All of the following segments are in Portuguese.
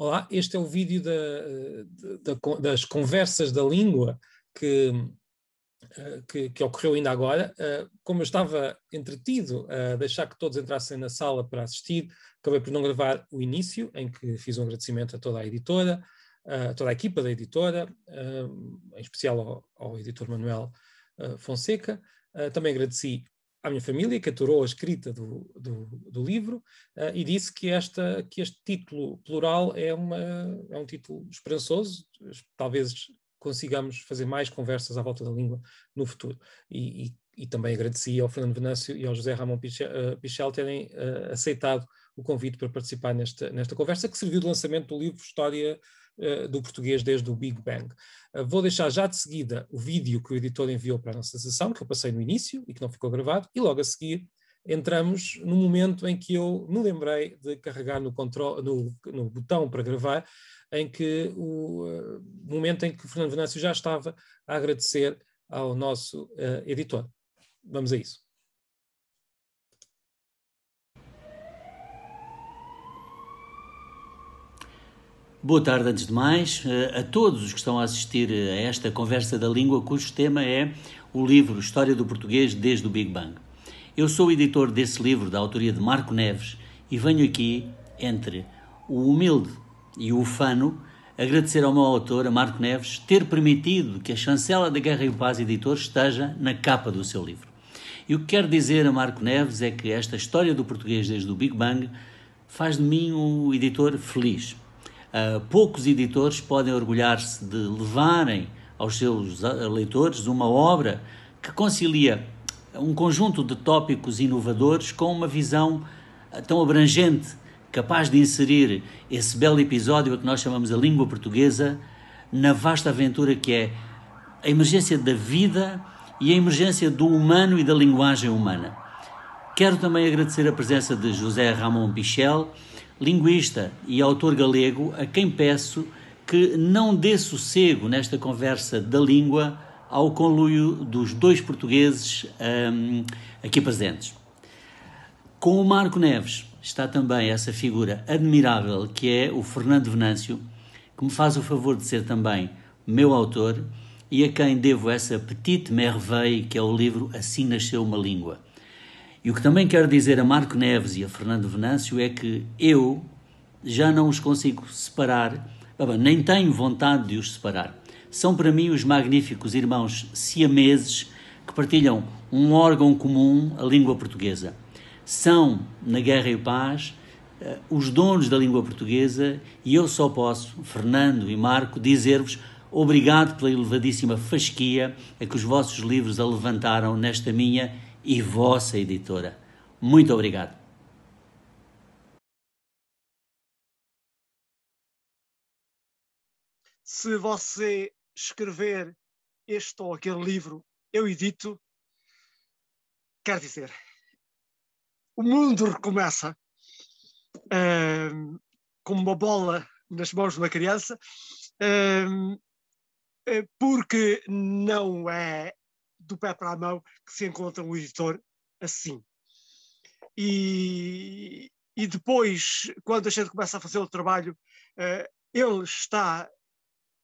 Olá, este é o vídeo da, da, das conversas da língua que, eh, que, que, ocorreu ainda agora. Eh, como eu estava entretido a deixar que todos entrassem na sala para assistir, acabei por não gravar o início, em que fiz um agradecimento a toda a editora, a toda a equipa da editora, eh, em especial ao, ao editor Manuel Fonseca. Também agradeci à minha família, que aturou a escrita do, do, do livro, uh, e disse que, esta, que este título plural é, uma, é um título esperançoso, talvez consigamos fazer mais conversas à volta da língua no futuro. E, e, e também agradeci ao Fernando Venâncio e ao José Ramon Pichel, uh, Pichel terem uh, aceitado o convite para participar nesta, nesta conversa, que serviu de lançamento do livro História do Português desde o Big Bang. Uh, vou deixar já de seguida o vídeo que o editor enviou para a nossa sessão, que eu passei no início e que não ficou gravado, e logo a seguir entramos no momento em que eu me lembrei de carregar no, control, no, no botão para gravar, em que o uh, momento em que o Fernando Venâncio já estava a agradecer ao nosso editor. Vamos a isso. Boa tarde, antes de mais, eh, a todos os que estão a assistir a esta conversa da língua, cujo tema é o livro História do Português desde o Big Bang. Eu sou o editor desse livro, da autoria de Marco Neves, e venho aqui, entre o humilde e o ufano, agradecer ao meu autor, a Marco Neves, ter permitido que a chancela da Guerra e Paz Editor esteja na capa do seu livro. E o que quero dizer a Marco Neves é que esta história do português desde o Big Bang faz de mim um editor feliz Uh, poucos editores podem orgulhar-se de levarem aos seus ah, leitores uma obra que concilia um conjunto de tópicos inovadores com uma visão ah, tão abrangente, capaz de inserir esse belo episódio que nós chamamos a língua portuguesa na vasta aventura que é a emergência da vida e a emergência do humano e da linguagem humana. Quero também agradecer a presença de José Ramon Pichel, linguista e autor galego, a quem peço que não dê sossego nesta conversa da língua ao conluio dos dois portugueses um, aqui presentes. Com o Marco Neves está também essa figura admirável que é o Fernando Venâncio, que me faz o favor de ser também meu autor e a quem devo essa petite merveille que é o livro Assim Nasceu uma Língua. E o que também quero dizer a Marco Neves e a Fernando Venâncio é que eu já não os consigo separar, nem tenho vontade de os separar. São para mim os magníficos irmãos siameses que partilham um órgão comum, a língua portuguesa. São, na Guerra e Paz, eh, os donos da língua portuguesa e eu só posso, Fernando e Marco, dizer-vos obrigado pela elevadíssima fasquia a que os vossos livros a levantaram nesta minha e vossa editora. Muito obrigado. Se você escrever este ou aquele livro, eu edito, quer dizer, o mundo recomeça uh, como uma bola nas mãos de uma criança, uh, porque não é do pé para a mão que se encontra um editor assim. E, e depois, quando a gente começa a fazer o trabalho, uh, ele está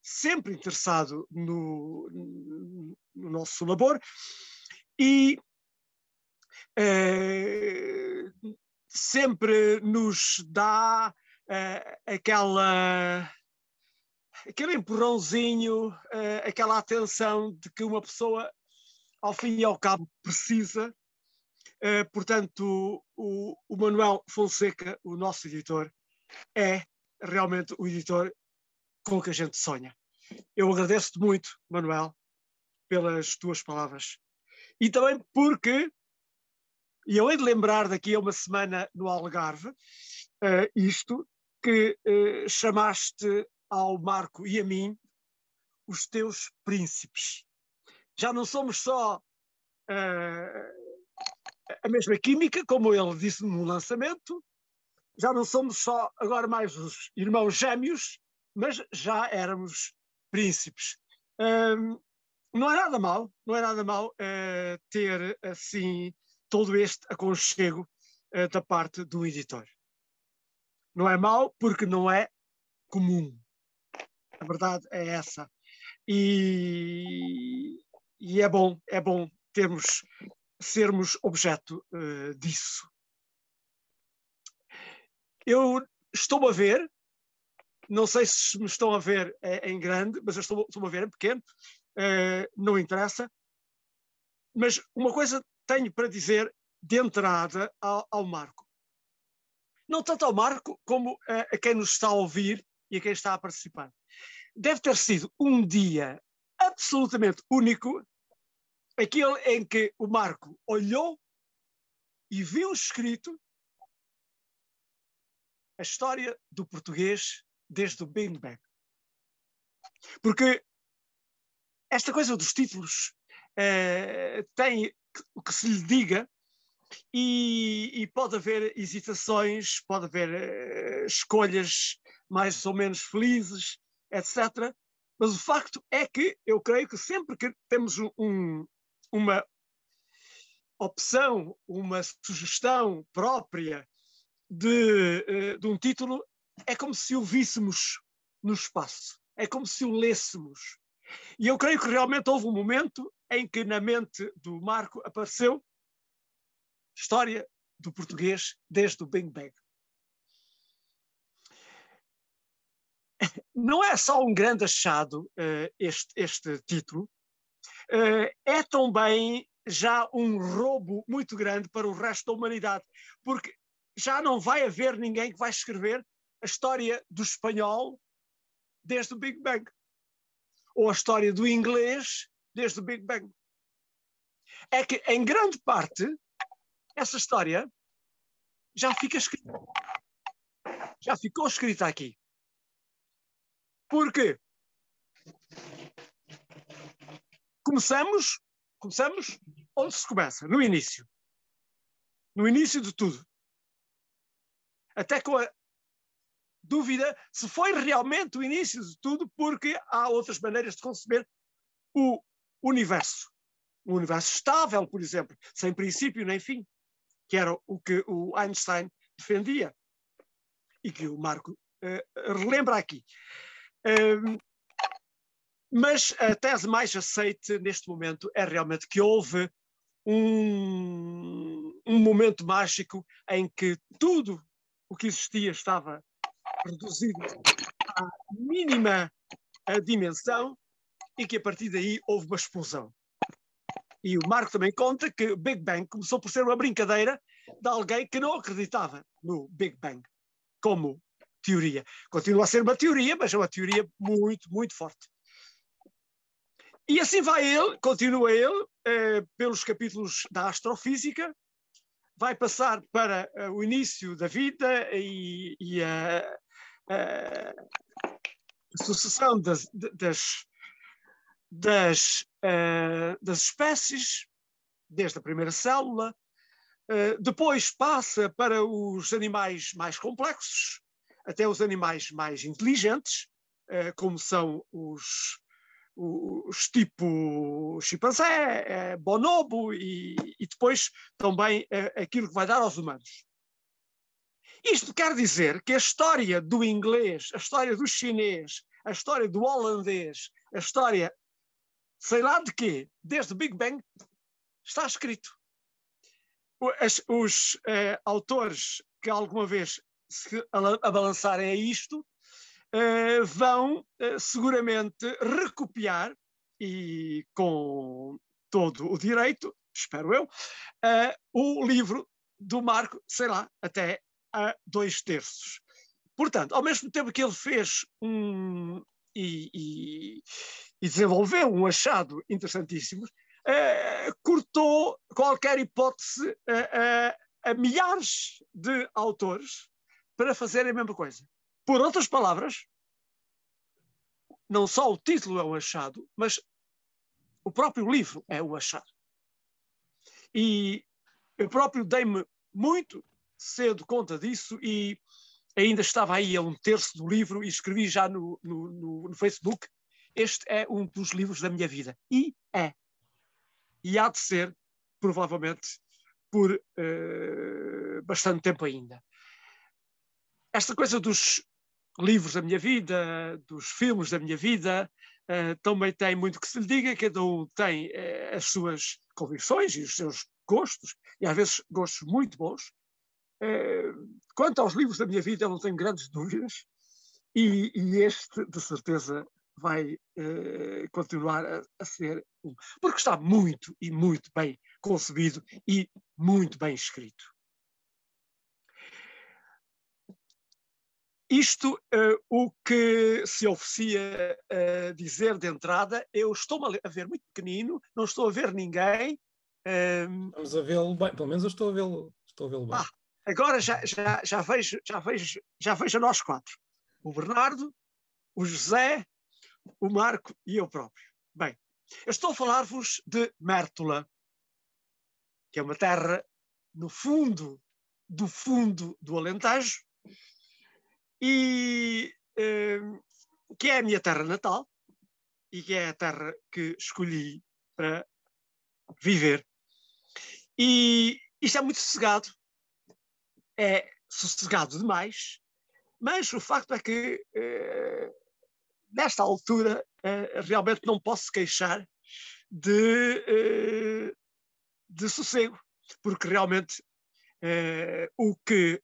sempre interessado no, no nosso labor e uh, sempre nos dá uh, aquela aquele empurrãozinho, aquela atenção de que uma pessoa ao fim e ao cabo, precisa. Uh, portanto, o, o, Manuel Fonseca, o nosso editor, é realmente o editor com que a gente sonha. Eu agradeço-te muito, Manuel, pelas tuas palavras. E também porque, e eu hei de lembrar daqui a uma semana no Algarve, uh, isto, que uh, chamaste ao Marco e a mim os teus príncipes já não somos só uh, a mesma química, como ele disse no lançamento, já não somos só agora mais os irmãos gêmeos, mas já éramos príncipes. Uh, não é nada mal, não é nada mal uh, ter assim todo este aconchego da parte do editor. Não é mal porque não é comum. A verdade é essa. E, e é bom, é bom termos, sermos objeto uh, disso. Eu estou a ver, não sei se me estão a ver em grande, mas eu estou, estou a ver em pequeno, uh, não interessa. Mas uma coisa tenho para dizer de entrada ao, ao Marco. Não tanto ao Marco como a quem nos está a ouvir e a quem está a participar. Deve ter sido um dia absolutamente único, aquele em que o Marco olhou e viu escrito a história do português desde o Big Bang. Porque esta coisa dos títulos eh, tem o que se lhe diga e, e, pode haver hesitações, pode haver uh, escolhas mais ou menos felizes, etc. Mas o facto é que eu creio que sempre que temos um, uma opção, uma sugestão própria de, uh, de um título, é como se o víssemos no espaço, é como se o lêssemos. E eu creio que realmente houve um momento em que na mente do Marco apareceu História do português desde o Big Bang. Não é só um grande achado uh, este, este título, é também já um roubo muito grande para o resto da humanidade, porque já não vai haver ninguém que vai escrever a história do espanhol desde o Big Bang, ou a história do inglês desde o Big Bang. É que, em grande parte, essa história já fica escrita. Já ficou escrita aqui. Porque começamos, começamos onde se começa, no início. No início de tudo. Até com a dúvida se foi realmente o início de tudo, porque há outras maneiras de conceber o universo. O universo estável, por exemplo, sem princípio nem fim que era o que o Einstein defendia e que o Marco uh, relembra aqui. Uh, mas a tese mais aceite neste momento é realmente que houve um, um momento mágico em que tudo o que existia estava reduzido à mínima dimensão e que a partir daí houve uma explosão. E o Marco também conta que o Big Bang começou por ser uma brincadeira de alguém que não acreditava no Big Bang como teoria. Continua a ser uma teoria, mas é uma teoria muito, muito forte. E assim vai ele, continua ele, eh, pelos capítulos da astrofísica, vai passar para eh, o início da vida e, e a, a, sucessão das, das, das, uh, das espécies, desde a primeira célula, uh, depois passa para os animais mais complexos, até os animais mais inteligentes, como são os, os tipo chimpanzé, bonobo e, e depois também aquilo que vai dar aos humanos. Isto quer dizer que a história do inglês, a história do chinês, a história do holandês, a história sei lá de quê, desde Big Bang, está escrito. Os, os uh, autores que alguma vez se abalançarem a isto uh, vão uh, seguramente recopiar, e com todo o direito, espero eu, o livro do Marco, sei lá, até a dois terços. Portanto, ao mesmo tempo que ele fez um. E, e, e desenvolveu um achado interessantíssimo, cortou qualquer hipótese a milhares de autores para fazerem a mesma coisa. Por outras palavras, não só o título é um achado, mas o próprio livro é um achado. E eu próprio dei-me muito cedo conta disso e ainda estava aí a um terço do livro e escrevi já no, no, no, no Facebook este é um dos livros da minha vida. E é. E há de ser, provavelmente, por uh, bastante tempo ainda. Esta coisa dos livros da minha vida, dos filmes da minha vida, uh, também tem muito que se lhe diga, cada um tem uh, as suas convicções e os seus gostos, e às vezes gostos muito bons. Uh, quanto aos livros da minha vida, eu não tenho grandes dúvidas, e, e este, de certeza, vai continuar a, a ser um, porque está muito e muito bem concebido e muito bem escrito. Isto, uh, o que se oferecia uh, dizer de entrada, eu estou-me a ver muito pequenino, não estou a ver ninguém. Um... Estamos a vê-lo bem, pelo menos eu estou a vê-lo estou a vê bem. Ah, agora já, já, já, vejo, já, vejo, já vejo a nós quatro: o Bernardo, o José, o Marco e eu próprio. Bem, eu estou a falar-vos de Mértola, que é uma terra no fundo do fundo do Alentejo, e uh, que é a minha terra natal e que é a terra que escolhi para viver. E isto é muito sossegado, é sossegado demais, mas o facto é que uh, nesta altura uh, realmente não posso queixar de, de sossego, porque realmente o que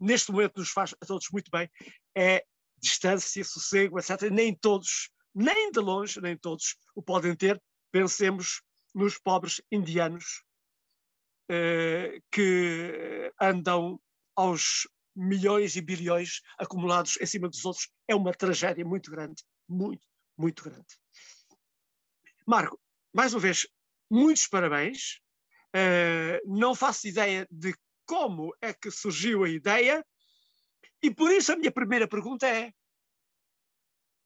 neste momento nos faz a todos muito bem, é distância, sossego, etc. Nem todos, nem de longe, nem todos o podem ter. Pensemos nos pobres indianos eh, que andam aos milhões e bilhões acumulados em cima dos outros. É uma tragédia muito grande, muito, muito grande. Marco, mais uma vez, muitos parabéns. Uh, não faço ideia de como é que surgiu a ideia, e por isso a minha primeira pergunta é: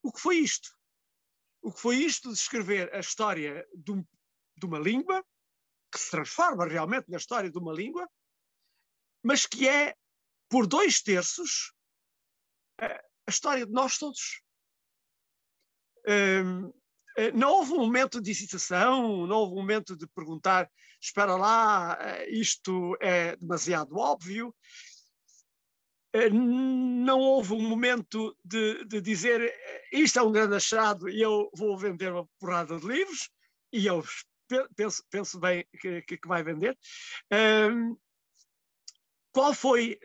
o que foi isto? O que foi isto de escrever a história de, um, de uma língua, que se transforma realmente na história de uma língua, mas que é, por dois terços, a, a história de nós todos. Um, não houve um momento de hesitação, não houve um momento de perguntar: espera lá, eh, isto é demasiado óbvio. Eh, não houve um momento de, de dizer isto é um grande achado e eu vou vender uma porrada de livros, e eu penso, penso bem que, que, vai vender. Qual foi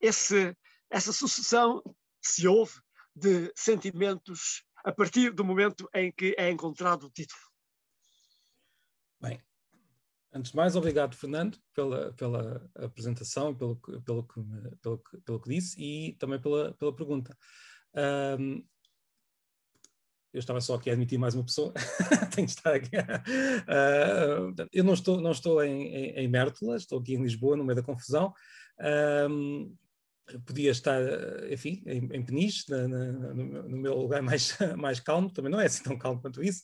esse, essa sucessão, se houve, de sentimentos a partir do momento em que é encontrado o título. Bem, antes de mais, obrigado, Fernando, pela, pela apresentação, pelo, pelo, que, pelo, que, pelo que disse e também pela, pela pergunta. Um, eu estava só aqui a admitir mais uma pessoa, tenho que estar aqui. Uh, eu não estou, não estou em, em, em Mértola, estou aqui em Lisboa, no meio da confusão. Um, podia estar, enfim, em, em Peniche, na, na, no, no, meu lugar mais, mais calmo, também não é assim tão calmo quanto isso,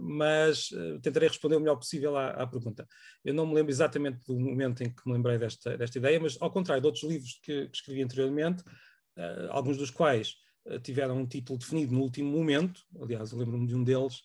mas uh, tentarei responder o melhor possível à, à, pergunta. Eu não me lembro exatamente do momento em que me lembrei desta, desta ideia, mas ao contrário de outros livros que, que escrevi anteriormente, uh, alguns dos quais uh, tiveram um título definido no último momento, aliás, eu lembro-me de um deles,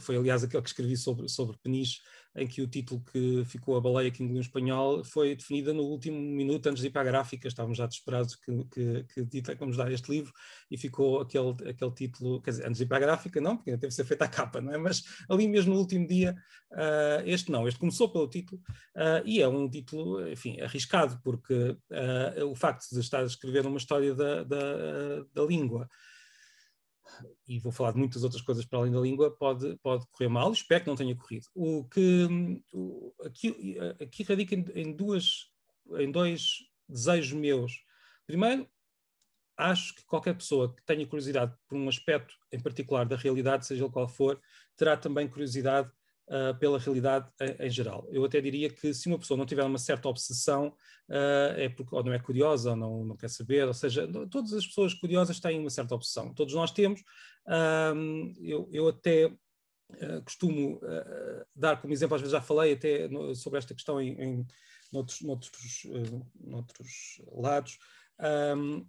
foi aliás aquele que escrevi sobre, sobre Peniche, em que o título que ficou a baleia que engoliu espanhol foi definida no último minuto antes de ir para a gráfica, estávamos já desesperados que, que, que que vamos dar este livro, e ficou aquele, aquele título, quer dizer, antes de ir para a gráfica não, porque teve que ser feita a capa, não é? Mas ali mesmo no último dia, uh, este não, este começou pelo título, uh, e é um título, enfim, arriscado, porque uh, o facto de estar a escrever uma história da, da, da língua, e vou falar de muitas outras coisas para além da língua, pode, pode correr mal, espero que não tenha corrido. O que o, aqui, aqui radica em, em, duas, em dois desejos meus. Primeiro, acho que qualquer pessoa que tenha curiosidade por um aspecto em particular da realidade, seja ele qual for, terá também curiosidade uh, pela realidade em, em, geral. Eu até diria que se uma pessoa não tiver uma certa obsessão, uh, é porque ou não é curiosa, ou não, não quer saber, ou seja, todas as pessoas curiosas têm uma certa obsessão. Todos nós temos. Uh, eu, eu até Uh, costumo uh, dar como exemplo, às vezes já falei até no, sobre esta questão em, em noutros, noutros, uh, noutros lados. Um,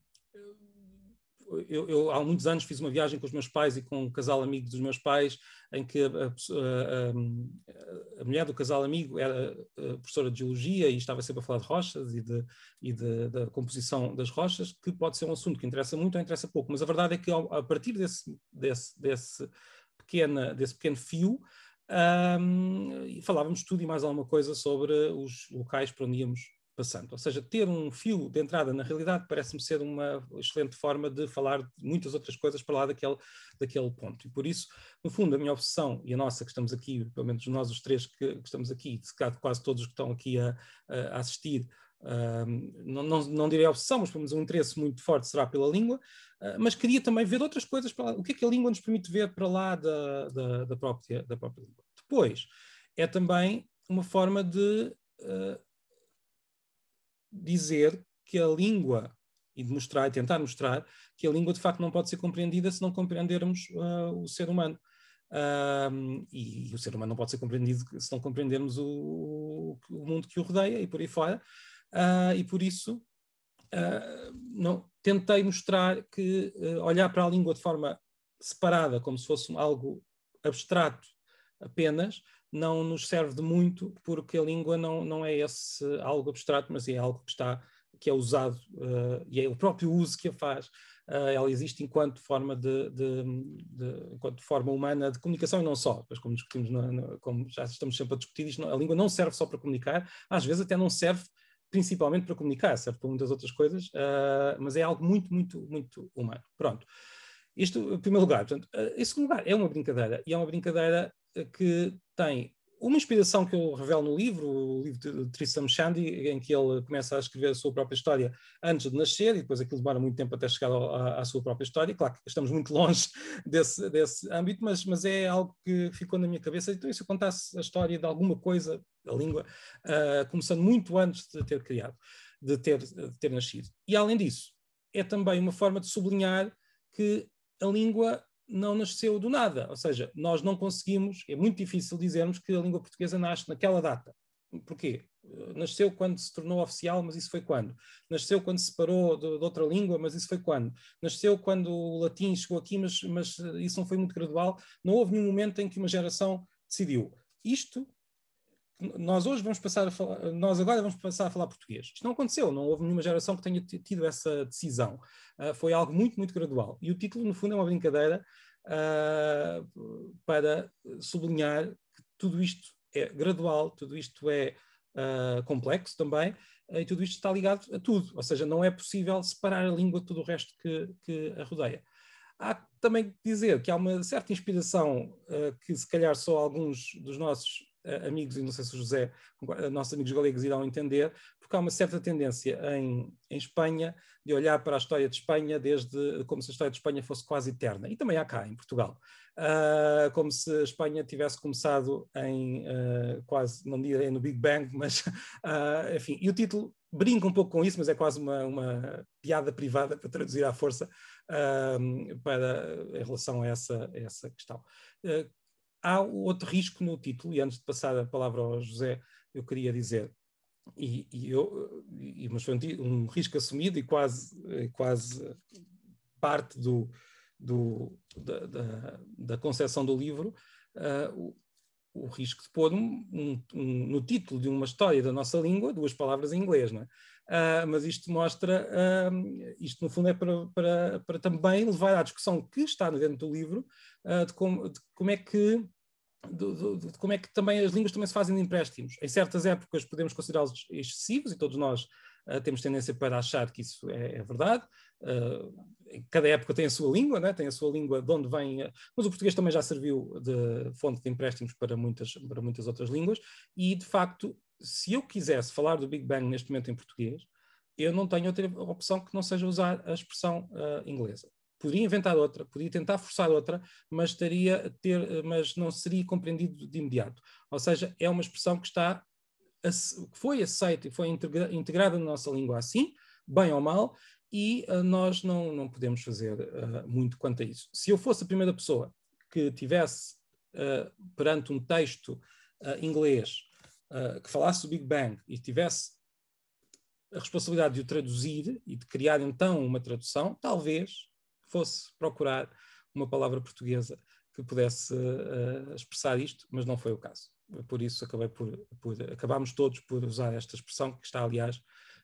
eu, eu, há muitos anos fiz uma viagem com os meus pais e com um casal amigo dos meus pais, em que a, a, a, mulher do casal amigo era professora de geologia e estava sempre a falar de rochas e, de, e de, da composição das rochas, que pode ser um assunto que interessa muito ou interessa pouco, mas a verdade é que a partir desse, desse, desse, pequena, desse pequeno fio, um, falávamos tudo e mais alguma coisa sobre os locais para onde íamos passando. Ou seja, ter um fio de entrada na realidade parece-me ser uma excelente forma de falar de muitas outras coisas para lá daquele, daquele ponto. E por isso, no fundo, a minha obsessão e a nossa, que estamos aqui, pelo menos nós os três que, que estamos aqui, quase todos que estão aqui a, a assistir, não, não, não direi obsessão, mas pelo menos um interesse muito forte será pela língua, uh, mas queria também ver outras coisas para lá. O que é que a língua nos permite ver para lá da, da, da própria, da própria língua? Depois, é também uma forma de uh, dizer que a língua e de mostrar e tentar mostrar que a língua de facto não pode ser compreendida se não compreendermos uh, o ser humano. Uh, e, e, o ser humano não pode ser compreendido se não compreendermos o, o mundo que o rodeia e por aí fora. Uh, e por isso não, tentei mostrar que olhar para a língua de forma separada, como se fosse algo abstrato apenas, não nos serve de muito, porque a língua não, não é esse algo abstrato, mas é algo que está que é usado uh, e é o próprio uso que a faz. Uh, ela existe enquanto forma de, de, de, enquanto forma humana de comunicação e não só. Mas como discutimos, no, no, como já estamos sempre a discutir isto, a língua não serve só para comunicar, às vezes até não serve principalmente para comunicar, serve para muitas outras coisas, uh, mas é algo muito, muito, muito humano. Pronto. Isto, em primeiro lugar. Portanto, em segundo lugar, é uma brincadeira, e é uma brincadeira que tem uma inspiração que eu revelo no livro, o livro de Tristram Shandy, em que ele começa a escrever a sua própria história antes de nascer, e depois aquilo demora muito tempo até chegar à, à sua própria história. Claro que estamos muito longe desse, desse âmbito, mas, mas é algo que ficou na minha cabeça. Então, se eu contasse a história de alguma coisa, da língua, uh, começando muito antes de ter criado, de ter, de ter nascido. E além disso, é também uma forma de sublinhar que a língua não nasceu do nada. Ou seja, nós não conseguimos, é muito difícil dizermos que a língua portuguesa nasce naquela data. Porquê? Nasceu quando se tornou oficial, mas isso foi quando? Nasceu quando se separou de, de, outra língua, mas isso foi quando? Nasceu quando o latim chegou aqui, mas, mas isso não foi muito gradual. Não houve nenhum momento em que uma geração decidiu. Isto, nós hoje vamos passar a falar, nós agora vamos passar a falar português. Isto não aconteceu, não houve nenhuma geração que tenha tido essa decisão. Uh, foi algo muito, muito gradual. E o título, no fundo, é uma brincadeira uh, para sublinhar que tudo isto é gradual, tudo isto é uh, complexo também, e tudo isto está ligado a tudo, ou seja, não é possível separar a língua de tudo o resto que, que a rodeia. Há também que dizer que há uma certa inspiração que se calhar só alguns dos nossos amigos, e não sei se o José, nossos amigos galegos irão entender, porque há uma certa tendência em, em Espanha de olhar para a história de Espanha desde como se a história de Espanha fosse quase eterna. E também há cá, em Portugal. Uh, como se a Espanha tivesse começado em uh, quase, não direi no Big Bang, mas uh, enfim. E o título brinca um pouco com isso, mas é quase uma, uma piada privada para traduzir à força para, em relação a essa, a essa questão. Há outro risco no título, e antes de passar a palavra ao José, eu queria dizer e, e eu, e, mas foi um, um, risco assumido e quase, quase parte do, do, da, da, da concepção do livro, uh, o, o, risco de pôr um, um, no título de uma história da nossa língua duas palavras em inglês, não é? Uh, mas isto mostra, uh, isto no fundo é para, para, para, também levar à discussão que está dentro do livro de como, de, como, é que de, de, como é que também as línguas também se fazem de empréstimos. Em certas épocas podemos considerá-los excessivos e todos nós uh, temos tendência para achar que isso é, é verdade. Uh, cada época tem a sua língua, né? tem a sua língua de onde vem, uh, mas o português também já serviu de fonte de empréstimos para muitas, para muitas outras línguas e, de facto, se eu quisesse falar do Big Bang neste momento em português, eu não tenho outra opção que não seja usar a expressão inglesa poderia inventar outra, poderia tentar forçar outra, mas, estaria ter, mas não seria compreendido de imediato. Ou seja, é uma expressão que está que foi aceita e foi integra, integrada na nossa língua assim, bem ou mal, e uh, nós não, não podemos fazer uh, muito quanto a isso. Se eu fosse a primeira pessoa que tivesse uh, perante um texto inglês que falasse do Big Bang e tivesse a responsabilidade de o traduzir e de criar então uma tradução, talvez fosse procurar uma palavra portuguesa que pudesse uh, expressar isto, mas não foi o caso. Por isso acabei por, por acabámos todos por usar esta expressão que está, aliás,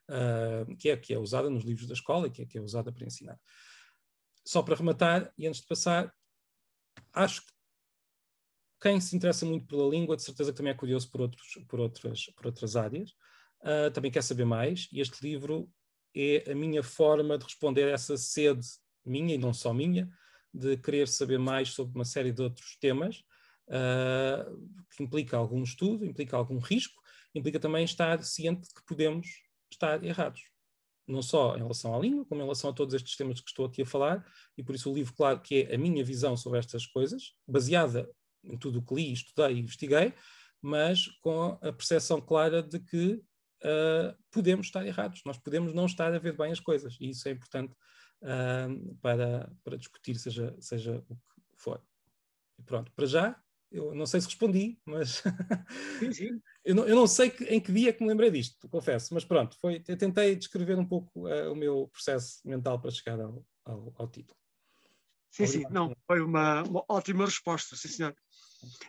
uh, que, é, que é usada nos livros da escola e que é, que é usada para ensinar. Só para rematar, e antes de passar, acho que quem se interessa muito pela língua, de certeza que também é curioso por, outros, por, outras, por outras áreas, uh, também quer saber mais, e este livro é a minha forma de responder a essa sede minha, e não só minha, de querer saber mais sobre uma série de outros temas, uh, que implica algum estudo, implica algum risco, implica também estar ciente de que podemos estar errados. Não só em relação à língua, como em relação a todos estes temas que estou aqui a falar, e por isso o livro, claro, que é a minha visão sobre estas coisas, baseada em tudo o que li, estudei e investiguei, mas com a percepção clara de que uh, podemos estar errados, nós podemos não estar a ver bem as coisas, e isso é importante uh, para, para discutir, seja, seja o que for. E pronto, para já, eu não sei se respondi, mas sim, sim. eu, não, eu não sei que, em que dia que me lembrei disto, confesso, mas pronto, foi, eu tentei descrever um pouco uh, o meu processo mental para chegar ao, ao, ao título. Sim, sim, não, foi uma, uma, ótima resposta, sim senhor.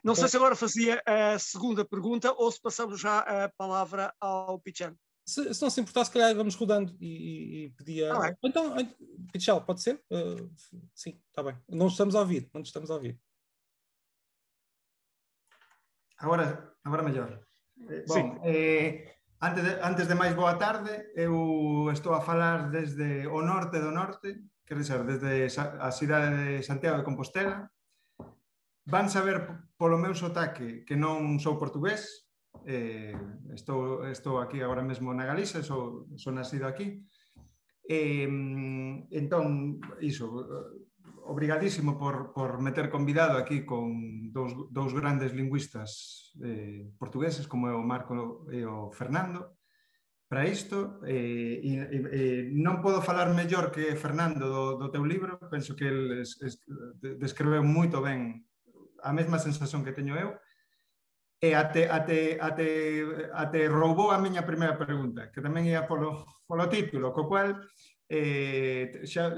Não sei se agora fazia a segunda pergunta ou se passamos já a palavra ao Pichel. Se, se não se importar, se calhar vamos rodando e, e pedia. Ah, então, Pichel, pode ser? Uh, sim, está bem. Não estamos a ouvir, não estamos a ouvir. Agora, agora mellor. Bom, eh, antes, de, antes de máis boa tarde, eu estou a falar desde o norte do norte, quer dizer, desde a cidade de Santiago de Compostela. van saber polo meu sotaque que non sou portugués, eh, estou, estou aquí agora mesmo na Galiza, sou, sou nascido aquí, eh, entón, iso, obrigadísimo por, por meter convidado aquí con dous, dous grandes lingüistas eh, portugueses, como é o Marco e o Fernando, para isto eh, e, e, non podo falar mellor que Fernando do, do teu libro penso que el es, es, descreveu moito ben a mesma sensación que teño eu, e ate, ate, ate, ate roubou a miña primeira pregunta, que tamén ia polo, polo título, co cual eh, xa,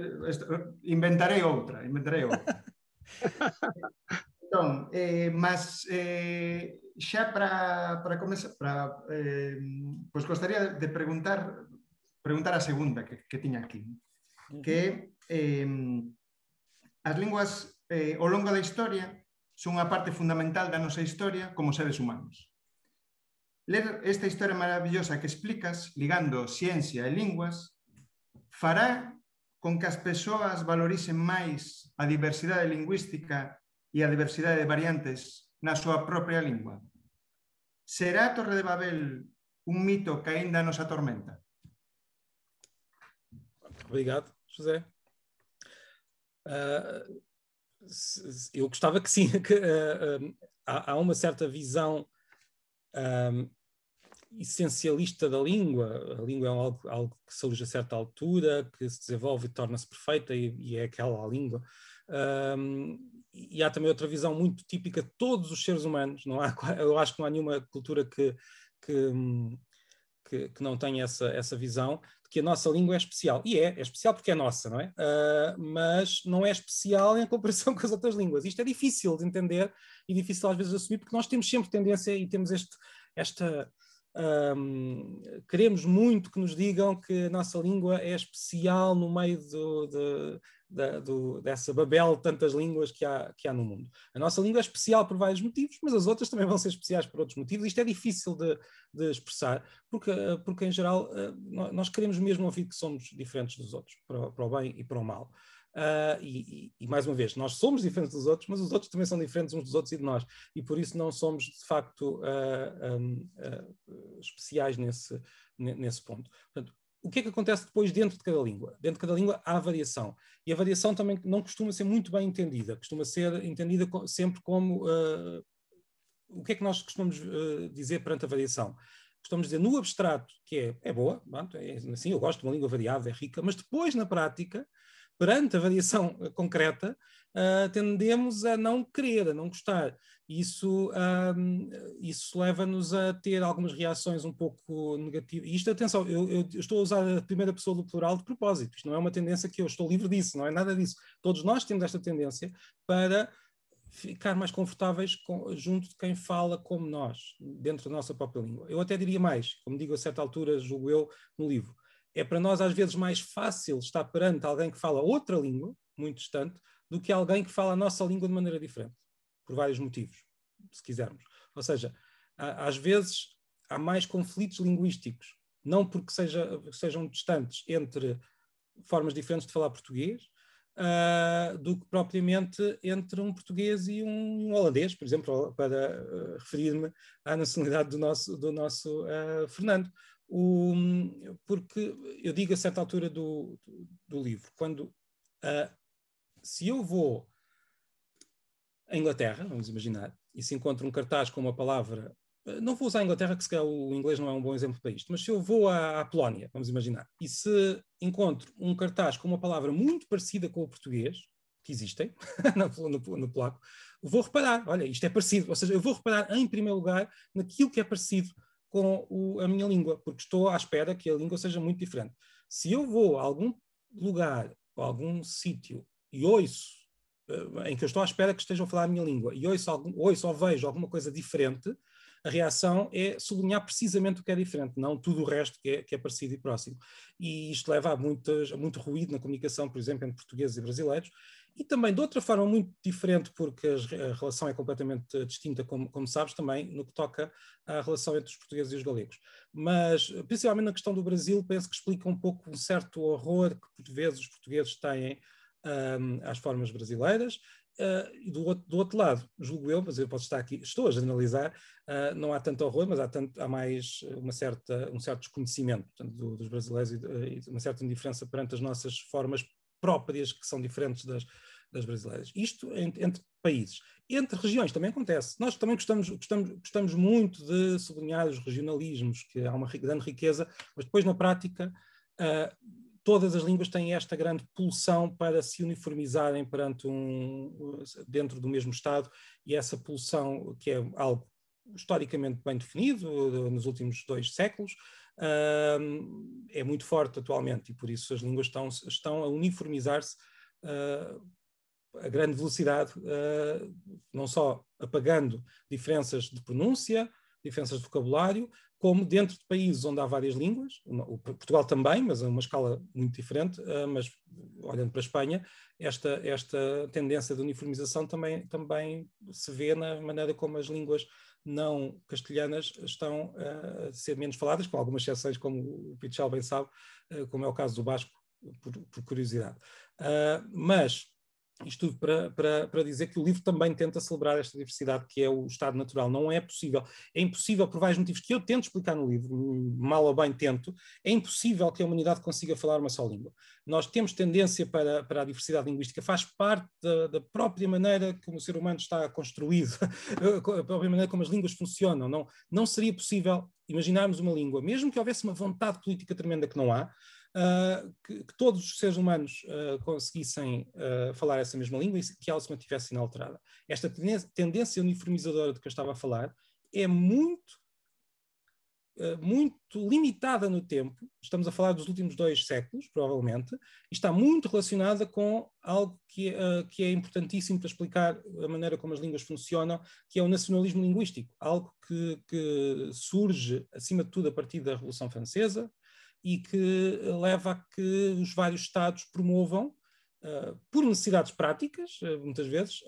inventarei outra, inventarei outra. Entón, eh, mas eh, xa para para comenzar, para eh, pois gostaría de preguntar preguntar a segunda que que tiña aquí, que eh as linguas eh ao longo da historia son unha parte fundamental da nosa historia como seres humanos. Ler esta historia maravillosa que explicas, ligando ciencia e linguas, fará con que as persoas valoricen máis a diversidade lingüística e a diversidade de variantes na súa propia lingua? Será Torre de Babel un mito que aínda nos atormenta? Obrigado, José. Uh, eu gostava que sim, que uh, há, há, uma certa visão essencialista da língua. A língua é algo, algo, que surge a certa altura, que se desenvolve e torna-se perfeita, e, e, é aquela a língua. Um, e há também outra visão muito típica de todos os seres humanos. Não há, eu acho que não há nenhuma cultura que, que, que, que não tenha essa, essa visão que a nossa língua é especial. E é, é especial porque é nossa, não é? Uh, mas não é especial em comparação com as outras línguas. Isto é difícil de entender e difícil às vezes de assumir, porque nós temos sempre tendência e temos este, esta um, queremos muito que nos digam que a nossa língua é especial no meio do, de, de, do, dessa babel de tantas línguas que há, que há no mundo. A nossa língua é especial por vários motivos, mas as outras também vão ser especiais por outros motivos. Isto é difícil de, de expressar, porque, porque em geral eh, nós queremos mesmo ouvir que somos diferentes dos outros, para, para o bem e para o mal. Uh, e, e, mais uma vez, nós somos diferentes dos outros, mas os outros também são diferentes uns dos outros e de nós, e por isso não somos de facto uh, um, uh, especiais nesse, nesse ponto. Portanto, o que é que acontece depois dentro de cada língua? Dentro de cada língua há variação, e a variação também não costuma ser muito bem entendida, costuma ser entendida sempre como. o que é que nós costumamos dizer perante a variação? Costumamos dizer no abstrato que é, é boa, é assim, eu gosto de uma língua variada, é rica, mas depois na prática perante a variação concreta, uh, tendemos a não querer, a não gostar. Isso, um, isso leva-nos a ter algumas reações um pouco negativas. Isto, atenção, eu, eu, estou a usar a primeira pessoa do plural de propósito. Isto não é uma tendência que eu estou livre disso, não é nada disso. Todos nós temos esta tendência para ficar mais confortáveis com, junto de quem fala como nós, dentro da nossa própria língua. Eu até diria mais, como digo a certa altura, julgo eu, no livro. É para nós, às vezes, mais fácil estar perante alguém que fala outra língua, muito distante, do que alguém que fala a nossa língua de maneira diferente, por vários motivos, se quisermos. Ou seja, às vezes há mais conflitos linguísticos, não porque seja, sejam distantes entre formas diferentes de falar português, uh, do que propriamente entre um português e um, holandês, por exemplo, para uh, referir-me à nacionalidade do nosso, do nosso uh, Fernando. O, porque eu digo a certa altura do, do, do livro, quando se eu vou à Inglaterra, vamos imaginar, e se encontro um cartaz com uma palavra não vou usar a Inglaterra, que se calhar o inglês não é um bom exemplo para isto, mas se eu vou à, à Polónia, vamos imaginar, e se encontro um cartaz com uma palavra muito parecida com o português, que existem no, no, no, polaco, vou reparar, olha, isto é parecido, ou seja, eu vou reparar em primeiro lugar naquilo que é parecido com o, a minha língua, porque estou à espera que a língua seja muito diferente. Se eu vou a algum lugar ou algum sítio e ouço eh, em que eu estou à espera que estejam a falar a minha língua e ouço, algum, ouço ou vejo alguma coisa diferente, a reação é sublinhar precisamente o que é diferente, não tudo o resto que é, que é parecido e próximo. E isto leva a, muitas, a muito ruído na comunicação, por exemplo, entre portugueses e brasileiros, e também de outra forma muito diferente, porque a relação é completamente distinta, como, como, sabes, também no que toca à relação entre os portugueses e os galegos. Mas, principalmente na questão do Brasil, penso que explica um pouco um certo horror que, por vezes, os portugueses têm um, às formas brasileiras Uh, e do outro, do outro, lado, julgo eu, mas eu posso estar aqui, estou a generalizar, uh, não há tanto horror, mas há, tanto, há mais uma certa, um certo desconhecimento portanto, do, dos brasileiros e, e, uma certa indiferença perante as nossas formas próprias, que são diferentes das, das brasileiras. Isto entre, entre, países. Entre regiões também acontece. Nós também gostamos, gostamos, gostamos muito de sublinhar os regionalismos, que há uma grande riqueza, mas depois na prática. Uh, todas as línguas têm esta grande pulsão para se uniformizarem perante um dentro do mesmo Estado e essa pulsão que é algo historicamente bem definido nos últimos dois séculos é muito forte atualmente e por isso as línguas estão, estão a uniformizar-se uh, a grande velocidade, uh, não só apagando diferenças de pronúncia, diferenças de vocabulário, como dentro de países onde há várias línguas, o Portugal também, mas a uma escala muito diferente, ah, mas olhando para a Espanha, esta, esta tendência de uniformização também, também se vê na maneira como as línguas não castelhanas estão a ser menos faladas, com algumas exceções, como o Pichal bem sabe, ah, como é o caso do Basco, por, por curiosidade. Uh, mas isto tudo para, para, para dizer que o livro também tenta celebrar esta diversidade que é o estado natural. Não é possível. É impossível, por vários motivos que eu tento explicar no livro, mal ou bem tento, é impossível que a humanidade consiga falar uma só língua. Nós temos tendência para, para a diversidade linguística, faz parte da, da própria maneira como o ser humano está construído, a própria maneira como as línguas funcionam. Não, não seria possível imaginarmos uma língua, mesmo que houvesse uma vontade política tremenda que não há, uh, que, que, todos os seres humanos uh, conseguissem uh, falar essa mesma língua e que ela se mantivesse inalterada. Esta tendência uniformizadora de que eu estava a falar é muito muito limitada no tempo, estamos a falar dos últimos dois séculos, provavelmente, e está muito relacionada com algo que, uh, que é importantíssimo para explicar a maneira como as línguas funcionam, que é o nacionalismo linguístico, algo que, que surge, acima de tudo, a partir da Revolução Francesa, e que leva a que os vários Estados promovam Uh, por necessidades práticas, uh, muitas vezes,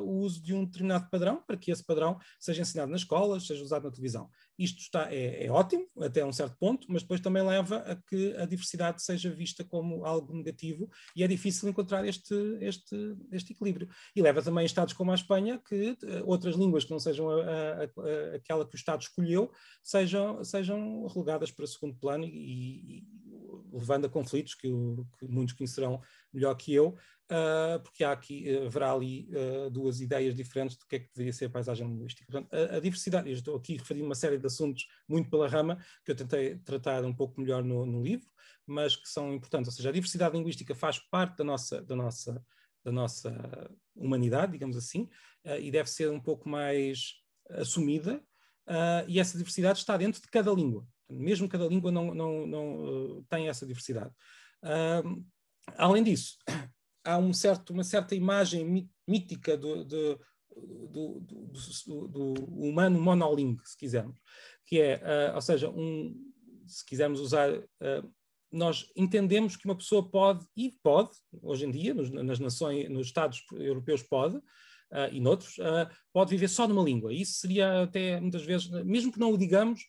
o uso de um determinado padrão para que esse padrão seja ensinado nas escolas, seja usado na televisão. Isto está, é, é, ótimo, até um certo ponto, mas depois também leva a que a diversidade seja vista como algo negativo e é difícil encontrar este, este, este equilíbrio. E leva também a Estados como a Espanha que outras línguas que não sejam a, a, a, aquela que o Estado escolheu sejam, sejam relegadas para segundo plano e, e levando a conflitos que, que, muitos conhecerão melhor que eu, uh, porque há aqui, haverá ali uh, duas ideias diferentes do que é que deveria ser a paisagem linguística. Portanto, a, a diversidade, eu estou aqui referindo uma série de assuntos muito pela rama, que eu tentei tratar um pouco melhor no, no livro, mas que são importantes, ou seja, a diversidade linguística faz parte da nossa, da nossa, da nossa humanidade, digamos assim, uh, e deve ser um pouco mais assumida, e essa diversidade está dentro de cada língua. Mesmo cada língua não, não, não tem essa diversidade. além disso, há um certo, uma certa imagem mítica do, do, do, do, humano monolingue, se quisermos, que é, uh, ou seja, um, se quisermos usar, uh, nós entendemos que uma pessoa pode, e pode, hoje em dia, nos, nas nações, nos Estados europeus pode, uh, e noutros, pode viver só numa língua. Isso seria até, muitas vezes, mesmo que não o digamos,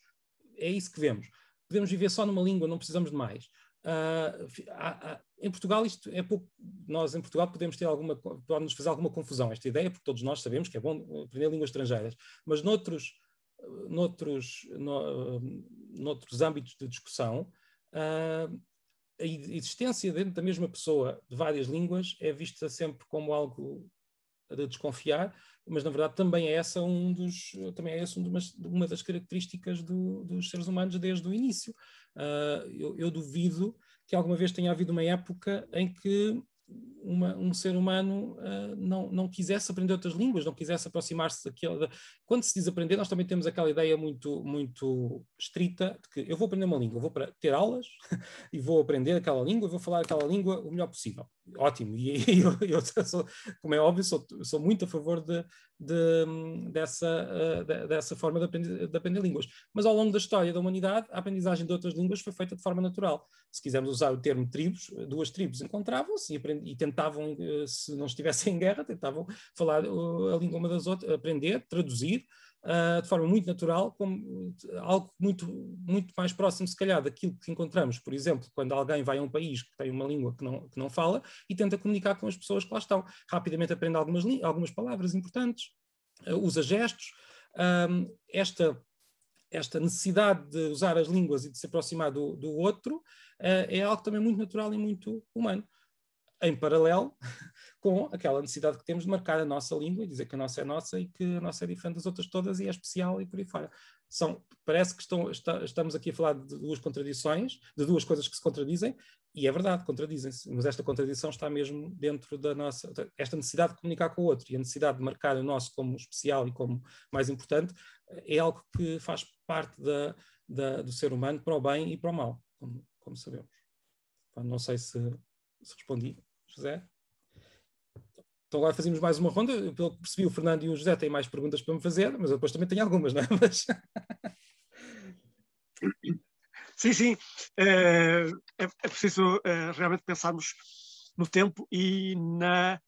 é isso que vemos. Podemos viver só numa língua, não precisamos de mais. Uh, há, há, em Portugal isto é pouco, nós em Portugal podemos ter alguma, pode-nos fazer alguma confusão esta ideia, porque todos nós sabemos que é bom aprender línguas estrangeiras, mas noutros, noutros, no, noutros âmbitos de discussão, uh, a existência dentro da mesma pessoa de várias línguas é vista sempre como algo de desconfiar, mas na verdade também é essa um dos, também é essa uma das características do, dos seres humanos desde o início. Uh, eu, eu, duvido que alguma vez tenha havido uma época em que uma, um ser humano uh, não, não quisesse aprender outras línguas, não quisesse aproximar-se daquela. Quando se diz aprender, nós também temos aquela ideia muito, muito estrita de que eu vou aprender uma língua, vou ter aulas e vou aprender aquela língua, vou falar aquela língua o melhor possível. Ótimo, e, eu, eu sou, como é óbvio, sou, sou muito a favor de, de, dessa, uh, de, dessa forma de aprender, de aprender línguas. Mas ao longo da história da humanidade, a aprendizagem de outras línguas foi feita de forma natural. Se quisermos usar o termo tribos, duas tribos encontravam-se e, e, tentavam, uh, se não estivessem em guerra, tentavam falar uh, a língua uma das outras, aprender, traduzir, uh, de forma muito natural, como algo muito, muito mais próximo, se calhar, daquilo que encontramos, por exemplo, quando alguém vai a um país que tem uma língua que não, que não fala e tenta comunicar com as pessoas que lá estão. Rapidamente aprende algumas, algumas palavras importantes, uh, usa gestos. Esta esta necessidade de usar as línguas e de se aproximar do, do outro uh, é algo também muito natural e muito humano em paralelo com aquela necessidade que temos de marcar a nossa língua e dizer que a nossa é nossa e que a nossa é diferente das outras todas e é especial e por aí fora. São, parece que estão, está, estamos aqui a falar de duas contradições, de duas coisas que se contradizem, e é verdade, contradizem-se, mas esta contradição está mesmo dentro da nossa, esta necessidade de comunicar com o outro e a necessidade de marcar o nosso como especial e como mais importante é algo que faz parte da, da, do ser humano para o bem e para o mal, como, como sabemos. Não sei se, se respondi. José? Então agora fazemos mais uma ronda. Pelo que percebi, o Fernando e o José têm mais perguntas para me fazer, mas eu depois também tenho algumas, não é? Mas... Sim, sim. É, é, é preciso é, realmente pensarmos no tempo e na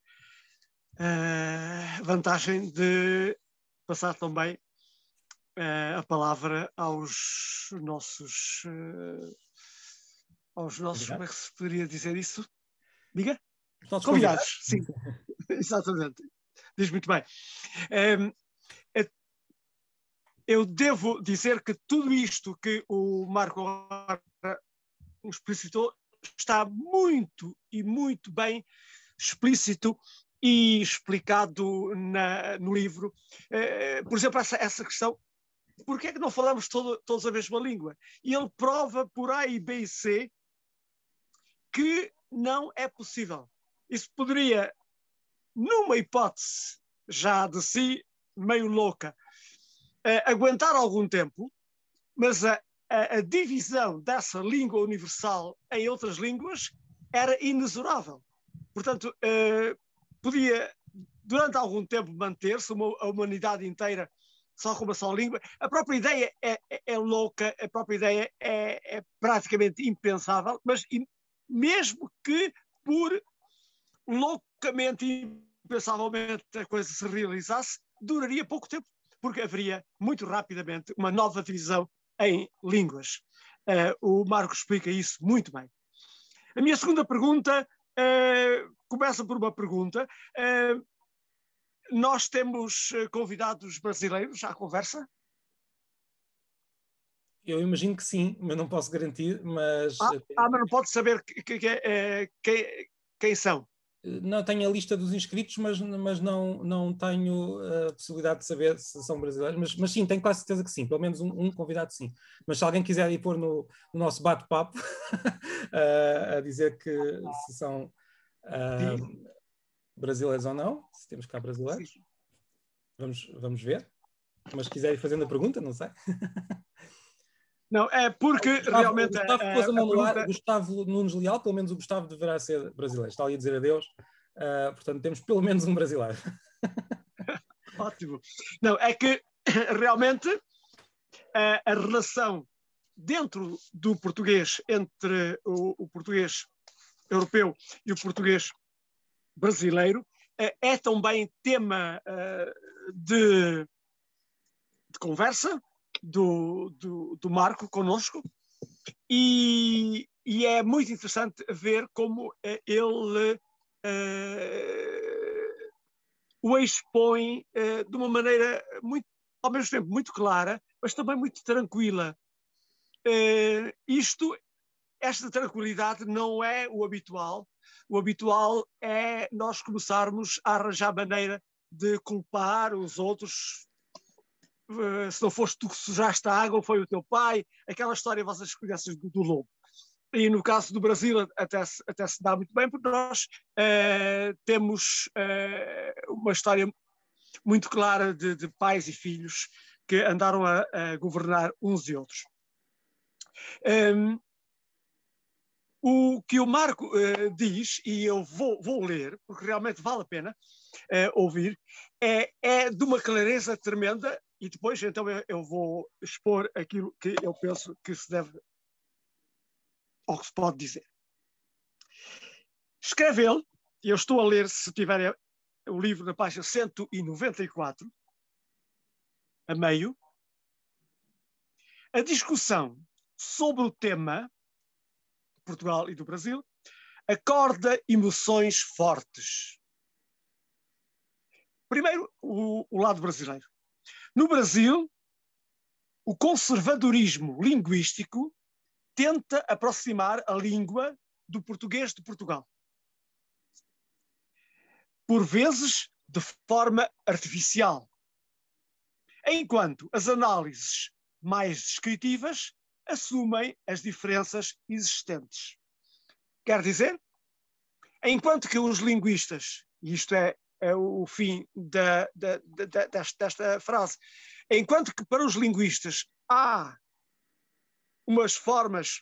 é, vantagem de passar também a palavra aos nossos. Aos nossos. Obrigado. Como é que se poderia dizer isso? Diga? Todos convidados. Sim, exatamente. Diz muito bem. Um, eu devo dizer que tudo isto que o Marco explicitou está muito e muito bem explícito e explicado na, no livro. Uh, por exemplo, essa, essa questão, por que é que não falamos todo, todos a mesma língua? E ele prova por A e B e C que não é possível. Isso poderia, numa hipótese já de si meio louca, uh, aguentar algum tempo, mas a, a, a, divisão dessa língua universal em outras línguas era inexorável. Portanto, uh, podia, durante algum tempo, manter-se a humanidade inteira só com uma só língua. A própria ideia é, é, é louca, a própria ideia é, é praticamente impensável, mas mesmo que por loucamente e impensavelmente a coisa se realizasse, duraria pouco tempo, porque haveria muito rapidamente uma nova divisão em línguas. Uh, o Marcos explica isso muito bem. A minha segunda pergunta uh, começa por uma pergunta. Uh, nós temos convidados brasileiros à conversa? Eu imagino que sim, mas não posso garantir, mas... Ah, ah mas não pode saber que, que, que, é, quem, quem são? Não tenho a lista dos inscritos, mas, mas não, não tenho a possibilidade de saber se são brasileiros. Mas, mas sim, tenho quase certeza que sim, pelo menos um, um convidado sim. Mas se alguém quiser ir pôr no, no nosso bate-papo a dizer que se são uh, brasileiros ou não, se temos cá brasileiros, vamos, vamos ver. Mas se quiserem fazendo a pergunta, não sei. Não, é porque Gustavo, realmente. Gustavo, é, pôs a mão no ar, Gustavo Nunes Leal, pelo menos o Gustavo deverá ser brasileiro. Está ali a dizer adeus. Uh, portanto, temos pelo menos um brasileiro. Ótimo. Não, é que realmente a, a relação dentro do português entre o, o, português europeu e o português brasileiro é, é também tema uh, de, de conversa do, do, do Marco conosco e, e, é muito interessante ver como eh, ele uh, o expõe uh, de uma maneira muito, ao mesmo tempo muito clara, mas também muito tranquila. Uh, isto, esta tranquilidade não é o habitual. O habitual é nós começarmos a arranjar maneira de culpar os outros se não foste tu que sujaste a água, foi o teu pai, aquela história vocês conhecem do, do lobo. E no caso do Brasil até se, até se dá muito bem, porque nós uh, temos uh, uma história muito clara de, de, pais e filhos que andaram a, a governar uns e outros. Um, ehm, o que o Marco uh, diz, e eu vou, vou, ler, porque realmente vale a pena ouvir, é, é de uma clareza tremenda e depois, então, eu, vou expor aquilo que eu penso que se deve, ou que se pode dizer. Escreve ele, e eu estou a ler, se tiver o livro na página 194, a meio, a discussão sobre o tema de Portugal e do Brasil acorda emoções fortes. Primeiro, o, o lado brasileiro. No Brasil, o conservadorismo linguístico tenta aproximar a língua do português de Portugal. Por vezes, de forma artificial. Enquanto as análises mais descritivas assumem as diferenças existentes. Quer dizer, enquanto que os linguistas, e isto é o fim da, da, da, desta, desta frase. Enquanto que para os linguistas há umas formas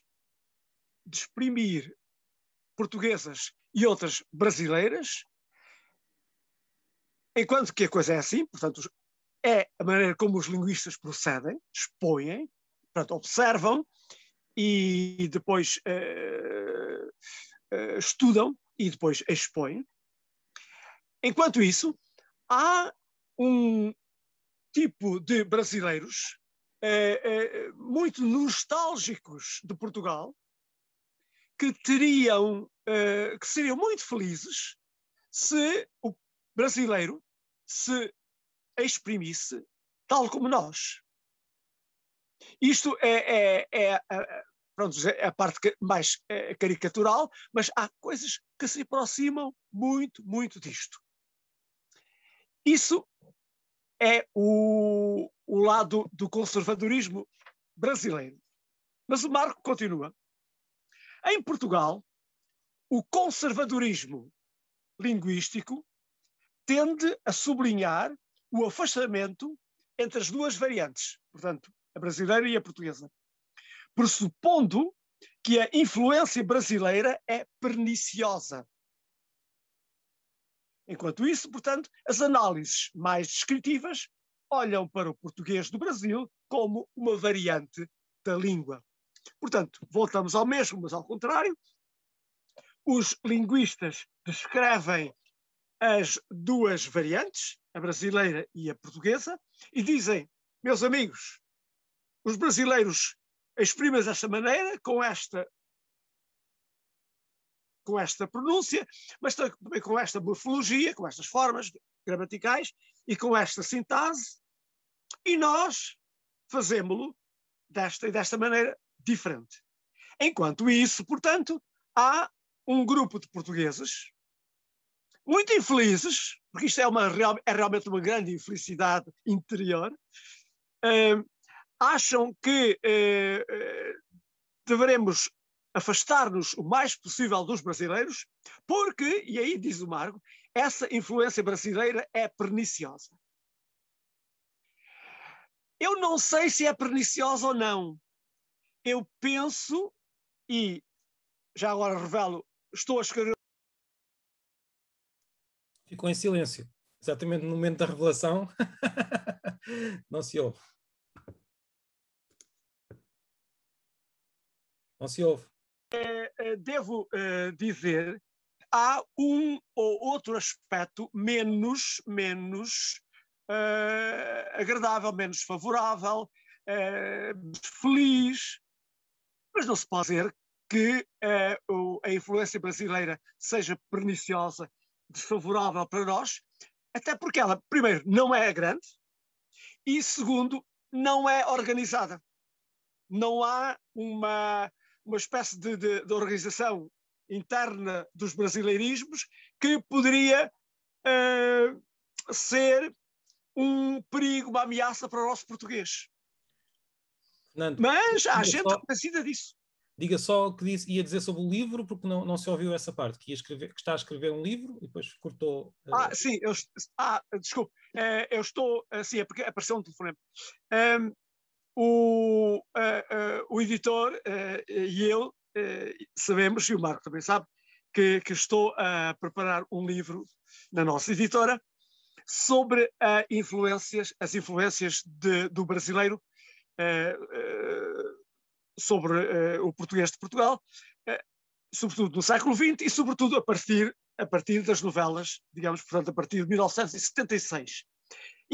de exprimir portuguesas e outras brasileiras, enquanto que a coisa é assim, portanto, é a maneira como os linguistas procedem, expõem, portanto, observam e depois uh, uh, estudam e depois expõem. Enquanto isso, há um tipo de brasileiros eh, eh, muito nostálgicos de Portugal que teriam, eh, que seriam muito felizes se o brasileiro se exprimisse tal como nós. Isto é, é, é, é pronto, é a parte mais é, caricatural, mas há coisas que se aproximam muito, muito disto. Isso é o, o lado do conservadorismo brasileiro. Mas o Marco continua. Em Portugal, o conservadorismo linguístico tende a sublinhar o afastamento entre as duas variantes, portanto, a brasileira e a portuguesa, pressupondo que a influência brasileira é perniciosa Enquanto isso, portanto, as análises mais descritivas olham para o português do Brasil como uma variante da língua. Portanto, voltamos ao mesmo, mas ao contrário. Os linguistas descrevem as duas variantes, a brasileira e a portuguesa, e dizem, meus amigos, os brasileiros exprimem desta maneira, com esta com esta pronúncia, mas também com esta morfologia, com estas formas gramaticais e com esta sintase, e nós fazemos-lo desta e desta maneira diferente. Enquanto isso, portanto, há um grupo de portugueses muito infelizes, porque isto é, uma, é realmente uma grande infelicidade interior, uh, acham que uh, deveremos afastar-nos o mais possível dos brasileiros, porque, e aí diz o Margo, essa influência brasileira é perniciosa. Eu não sei se é perniciosa ou não. Eu penso, e já agora revelo, estou a escrever. Ficou em silêncio. Exatamente no momento da revelação, não se ouve. Não se ouve. É, é, devo uh, dizer, há um ou outro aspecto menos, menos agradável, menos favorável, feliz, mas não se pode dizer que a influência brasileira seja perniciosa, desfavorável para nós, até porque ela, primeiro, não é grande e, segundo, não é organizada. Não há uma uma espécie de, de, de organização interna dos brasileirismos que poderia uh, ser um perigo, uma ameaça para o nosso português. Fernando, Mas há gente só, convencida disso. Diga só o que disse, ia dizer sobre o livro, porque não, não se ouviu essa parte, que, escrever, que está a escrever um livro e depois cortou. Uh... Ah, sim, eu, ah, desculpe, uh, eu estou, assim, é porque apareceu um telefonema. Um, o, uh, uh, o editor uh, e eu sabemos, e o Marco também sabe, que, que, estou a preparar um livro na nossa editora sobre influências, as influências de, do brasileiro sobre o português de Portugal, sobretudo no século XX e sobretudo a partir, a partir das novelas, digamos, portanto, a partir de 1976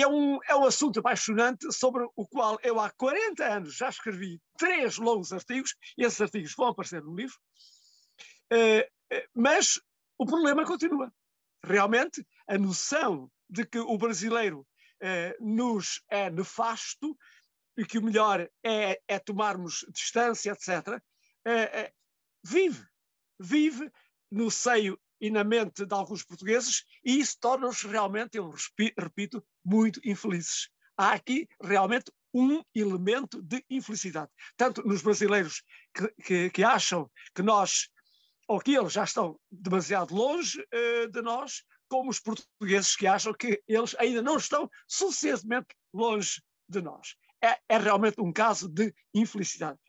é um, é um assunto apaixonante sobre o qual eu há 40 anos já escrevi três longos artigos, e esses artigos vão aparecer no livro, uh, mas o problema continua. Realmente, a noção de que o brasileiro uh, nos é nefasto e que o melhor é, é tomarmos distância, etc., vive, vive no seio e na mente de alguns portugueses, e isso torna-os realmente, eu repito, muito infelizes. Há aqui realmente um elemento de infelicidade. Tanto nos brasileiros que, que, que acham que nós, ou que eles já estão demasiado longe uh, de nós, como os portugueses que acham que eles ainda não estão suficientemente longe de nós. É, é realmente um caso de infelicidade.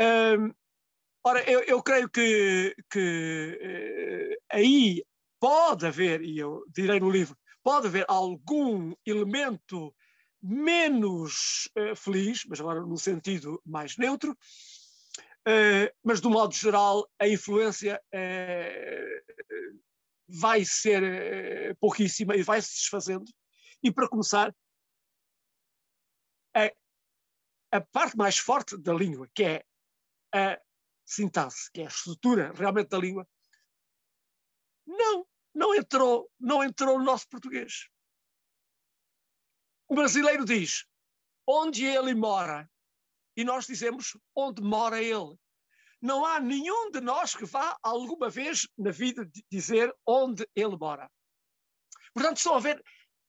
Um, Ora, eu, eu creio que, que eh, aí pode haver, e eu direi no livro, pode haver algum elemento menos eh, feliz, mas agora no sentido mais neutro, eh, mas do modo geral a influência vai ser pouquíssima e vai se desfazendo. E para começar, a, a parte mais forte da língua, que é a sintaxe, que é a estrutura realmente da língua, não, não entrou, não entrou no nosso português. O brasileiro diz onde ele mora e nós dizemos onde mora ele. Não há nenhum de nós que vá alguma vez na vida dizer onde ele mora. Portanto, estão a ver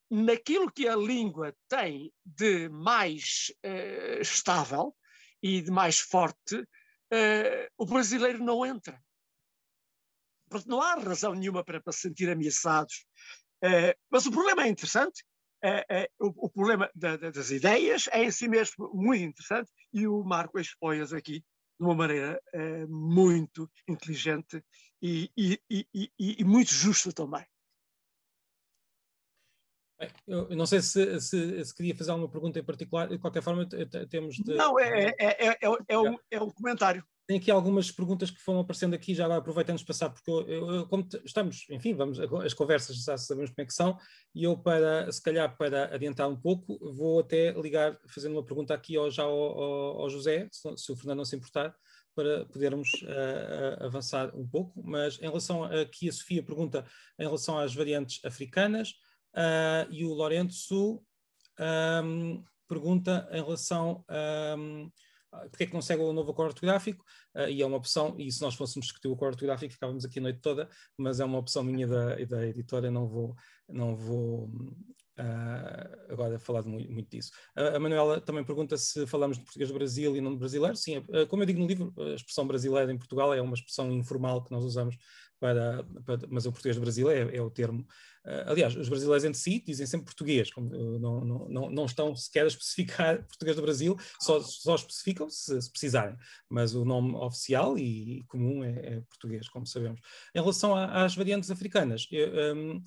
naquilo que a língua tem de mais uh, estável e de mais forte, uh, o brasileiro não entra. Porque não há razão nenhuma para, para se sentir ameaçados. Uh, mas o problema é interessante, uh, o, o, problema da, da, das ideias é em si mesmo muito interessante e o Marco expõe-as aqui de uma maneira muito inteligente e, e, e, e muito justa também. Eu não sei se, se, se, queria fazer alguma pergunta em particular, de qualquer forma temos de... Não, é, é, é, é, um, é um comentário. Tem aqui algumas perguntas que foram aparecendo aqui, já agora aproveitando passar, porque eu, eu, como estamos, enfim, vamos, as conversas já sabemos como é que são, e eu para, se calhar para adiantar um pouco, vou até ligar, fazendo uma pergunta aqui ao, já ao, ao, ao José, se, se, o Fernando não se importar, para podermos uh, avançar um pouco, mas em relação a que a Sofia pergunta em relação às variantes africanas, uh, e o Lourenço um, pergunta em relação a. Um, porque é que não segue o novo acordo ortográfico? Uh, e é uma opção, e se nós fôssemos discutir o acordo ortográfico, ficávamos aqui a noite toda, mas é uma opção minha da, da editora, não vou, não vou uh, agora falar muito, muito disso. Uh, a Manuela também pergunta se falamos de português do Brasil e não de brasileiro. Sim, como eu digo no livro, a expressão brasileira em Portugal é uma expressão informal que nós usamos para, para, mas o português do Brasil é, é o termo. Uh, aliás, os brasileiros entre si dizem sempre português, como, uh, não, não, não, não, estão sequer a especificar português do Brasil, só, só especificam se, se precisarem, mas o nome oficial e comum é, é português, como sabemos. Em relação a, às variantes africanas, eu, um,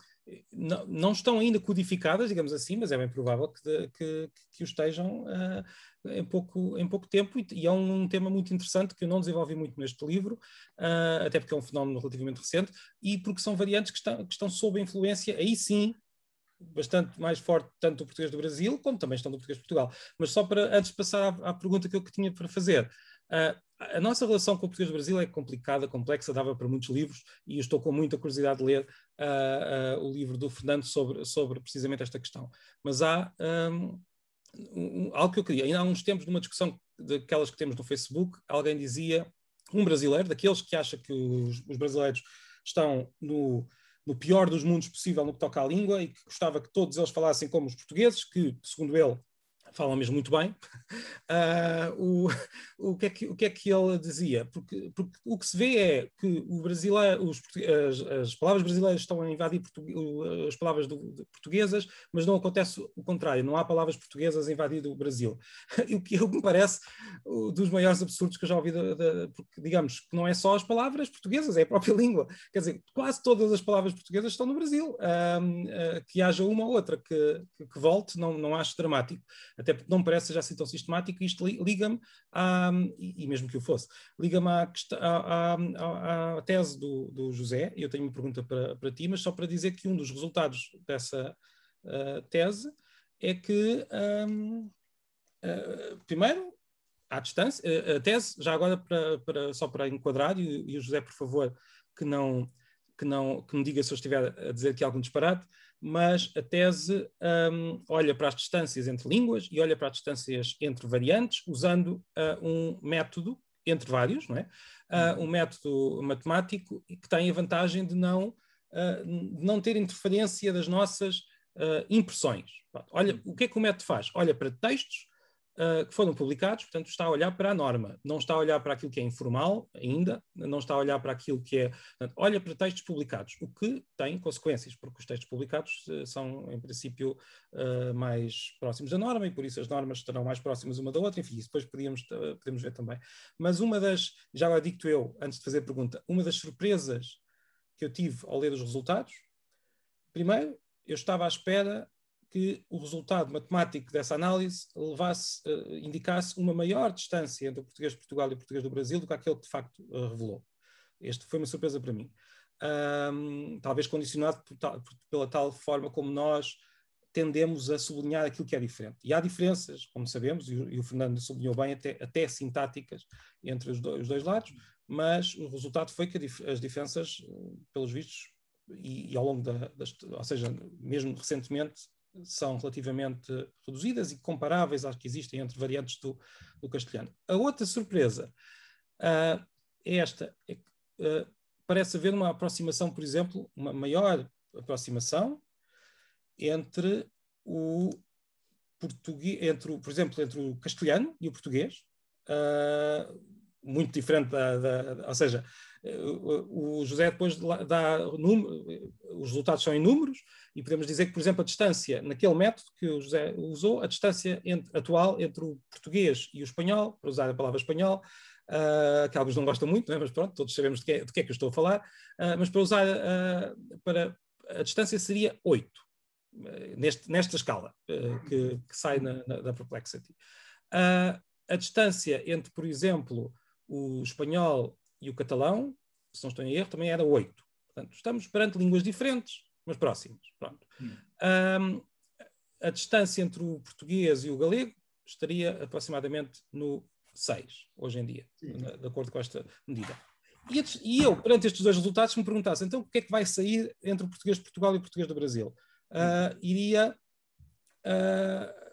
não, não, estão ainda codificadas, digamos assim, mas é bem provável que, que, que o estejam uh, em, pouco, em pouco tempo, e, é um tema muito interessante que eu não desenvolvi muito neste livro, uh, até porque é um fenómeno relativamente recente, e porque são variantes que estão, que estão sob influência, aí sim, bastante mais forte, tanto do português do Brasil, como também estão do português de Portugal. Mas só para, antes de passar à, à pergunta que eu que tinha para fazer, uh, a nossa relação com o português do Brasil é complicada, complexa, dava para muitos livros, e eu estou com muita curiosidade de ler uh, o livro do Fernando sobre, sobre precisamente esta questão. Mas há um, um, algo que eu queria. Ainda há uns tempos, numa discussão daquelas que temos no Facebook, alguém dizia, um brasileiro, daqueles que acha que os, os brasileiros estão no, no pior dos mundos possível no que toca à língua e que gostava que todos eles falassem como os portugueses, que, segundo ele, falam mesmo muito bem, uh, o, o, que é que, o que é que ele dizia? Porque, porque o que se vê é que o brasileiro, os, as, as, palavras brasileiras estão a invadir as palavras do, portuguesas, mas não acontece o contrário, não há palavras portuguesas a invadir o Brasil. O que, que me parece dos maiores absurdos que eu já ouvi, de, de, porque digamos que não é só as palavras portuguesas, é a própria língua. Quer dizer, quase todas as palavras portuguesas estão no Brasil. uh, que haja uma ou outra que, que, que volte, não, não acho dramático até porque não parece já assim tão sistemático, e isto liga-me, e, mesmo que o fosse, liga-me à, à, à, à, tese do, do José, eu tenho uma pergunta para, para ti, mas só para dizer que um dos resultados dessa uh, tese é que, um, uh, ah, primeiro, à distância, a tese, já agora para, para, só para enquadrar, e, e o José, por favor, que não, que não que me diga se eu estiver a dizer aqui algum disparate, mas a tese um, olha para as distâncias entre línguas e olha para as distâncias entre variantes, usando uh, um método, entre vários, não é? Uh, um método matemático que tem a vantagem de não, uh, não ter interferência das nossas impressões. Olha, o que é que o método faz? Olha para textos uh, que foram publicados, portanto, está a olhar para a norma, não está a olhar para aquilo que é informal ainda, não está a olhar para aquilo que é. Portanto, olha para textos publicados, o que tem consequências, porque os textos publicados uh, são, em princípio, uh, mais próximos da norma e por isso as normas estarão mais próximas uma da outra, enfim, isso depois podíamos, podemos ver também. Mas uma das, já lá digo eu, antes de fazer a pergunta, uma das surpresas que eu tive ao ler os resultados, primeiro, eu estava à espera que o resultado matemático dessa análise levasse, uh, indicasse uma maior distância entre o português de Portugal e o português do Brasil do que aquele que de facto uh, revelou. Este foi uma surpresa para mim. Um, talvez condicionado por pela tal forma como nós tendemos a sublinhar aquilo que é diferente. E há diferenças, como sabemos, e o, e o Fernando sublinhou bem, até, até sintáticas entre os, do, os, dois lados, mas o resultado foi que dif as diferenças, eh, pelos vistos, e, e ao longo da, das, ou seja, mesmo recentemente, são relativamente reduzidas e comparáveis às que existem entre variantes do, do castelhano. A outra surpresa uh, é esta: uh, parece haver uma aproximação, por exemplo, uma maior aproximação entre o português, entre o, por exemplo, entre o castelhano e o português, uh, muito diferente da, da, ou seja, o José depois dá os resultados são em números e podemos dizer que, por exemplo, a distância naquele método que o José usou, a distância entre, atual entre o português e o espanhol, para usar a palavra espanhol, uh, que alguns não gostam muito, é? mas pronto, todos sabemos de que, é, de que, é, que eu estou a falar, uh, mas para usar uh, para a distância seria 8 neste, nesta escala que, que, sai na, na, da Perplexity. a distância entre, por exemplo, o espanhol e o catalão, se não estou em erro, também era 8. Portanto, estamos perante línguas diferentes, mas próximas. Pronto. Hum. Um, a distância entre o português e o galego estaria aproximadamente no 6, hoje em dia, de acordo com esta medida. E, eu, perante estes dois resultados, se me perguntasse então o que é que vai sair entre o português de Portugal e o português do Brasil, uh, iria uh,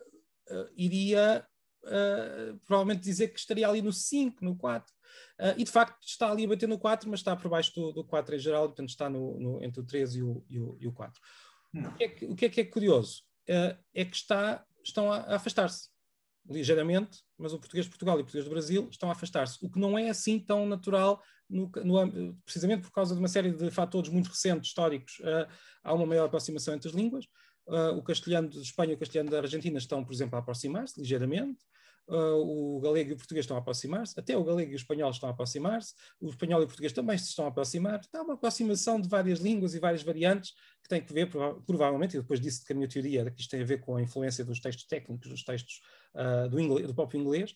iria provavelmente dizer que estaria ali no 5, no 4. e de facto está ali a bater no 4, mas está por baixo do, do 4 em geral, portanto está no, no, entre o 3 e o, e o, e o 4. Hum. O, que é que, o que é que é curioso? é que está, estão a, a afastar-se ligeiramente, mas o português de Portugal e o português do Brasil estão a afastar-se, o que não é assim tão natural, no, no, precisamente por causa de uma série de fatores muito recentes, históricos, uh, há uma maior aproximação entre as línguas. Uh, o castelhano de Espanha e o castelhano da Argentina estão, por exemplo, a aproximar-se ligeiramente. Uh, o galego e o português estão a aproximar-se, até o galego e o espanhol estão a aproximar-se, o espanhol e o português também se estão a aproximar. Há uma aproximação de várias línguas e várias variantes que tem que ver, prova provavelmente, e depois disse que a minha teoria que isto tem a ver com a influência dos textos técnicos, dos textos uh, do, inglês, do, próprio inglês,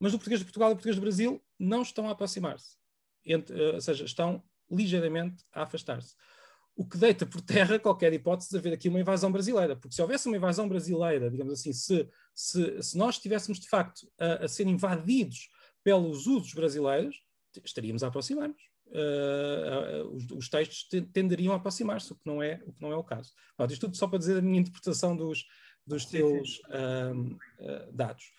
mas o português de Portugal e o português do Brasil não estão a aproximar-se, ou seja, estão ligeiramente a afastar-se. O que deita por terra qualquer hipótese de haver aqui uma invasão brasileira, porque se houvesse uma invasão brasileira, digamos assim, se, se, se nós estivéssemos de facto a, a ser invadidos pelos usos brasileiros, estaríamos a aproximar-nos. Uh, uh, os, os, textos tenderiam a aproximar-se, o, que não é, o que não é o caso. Pronto, isto tudo só para dizer a minha interpretação dos, dos teus um, uh, dados.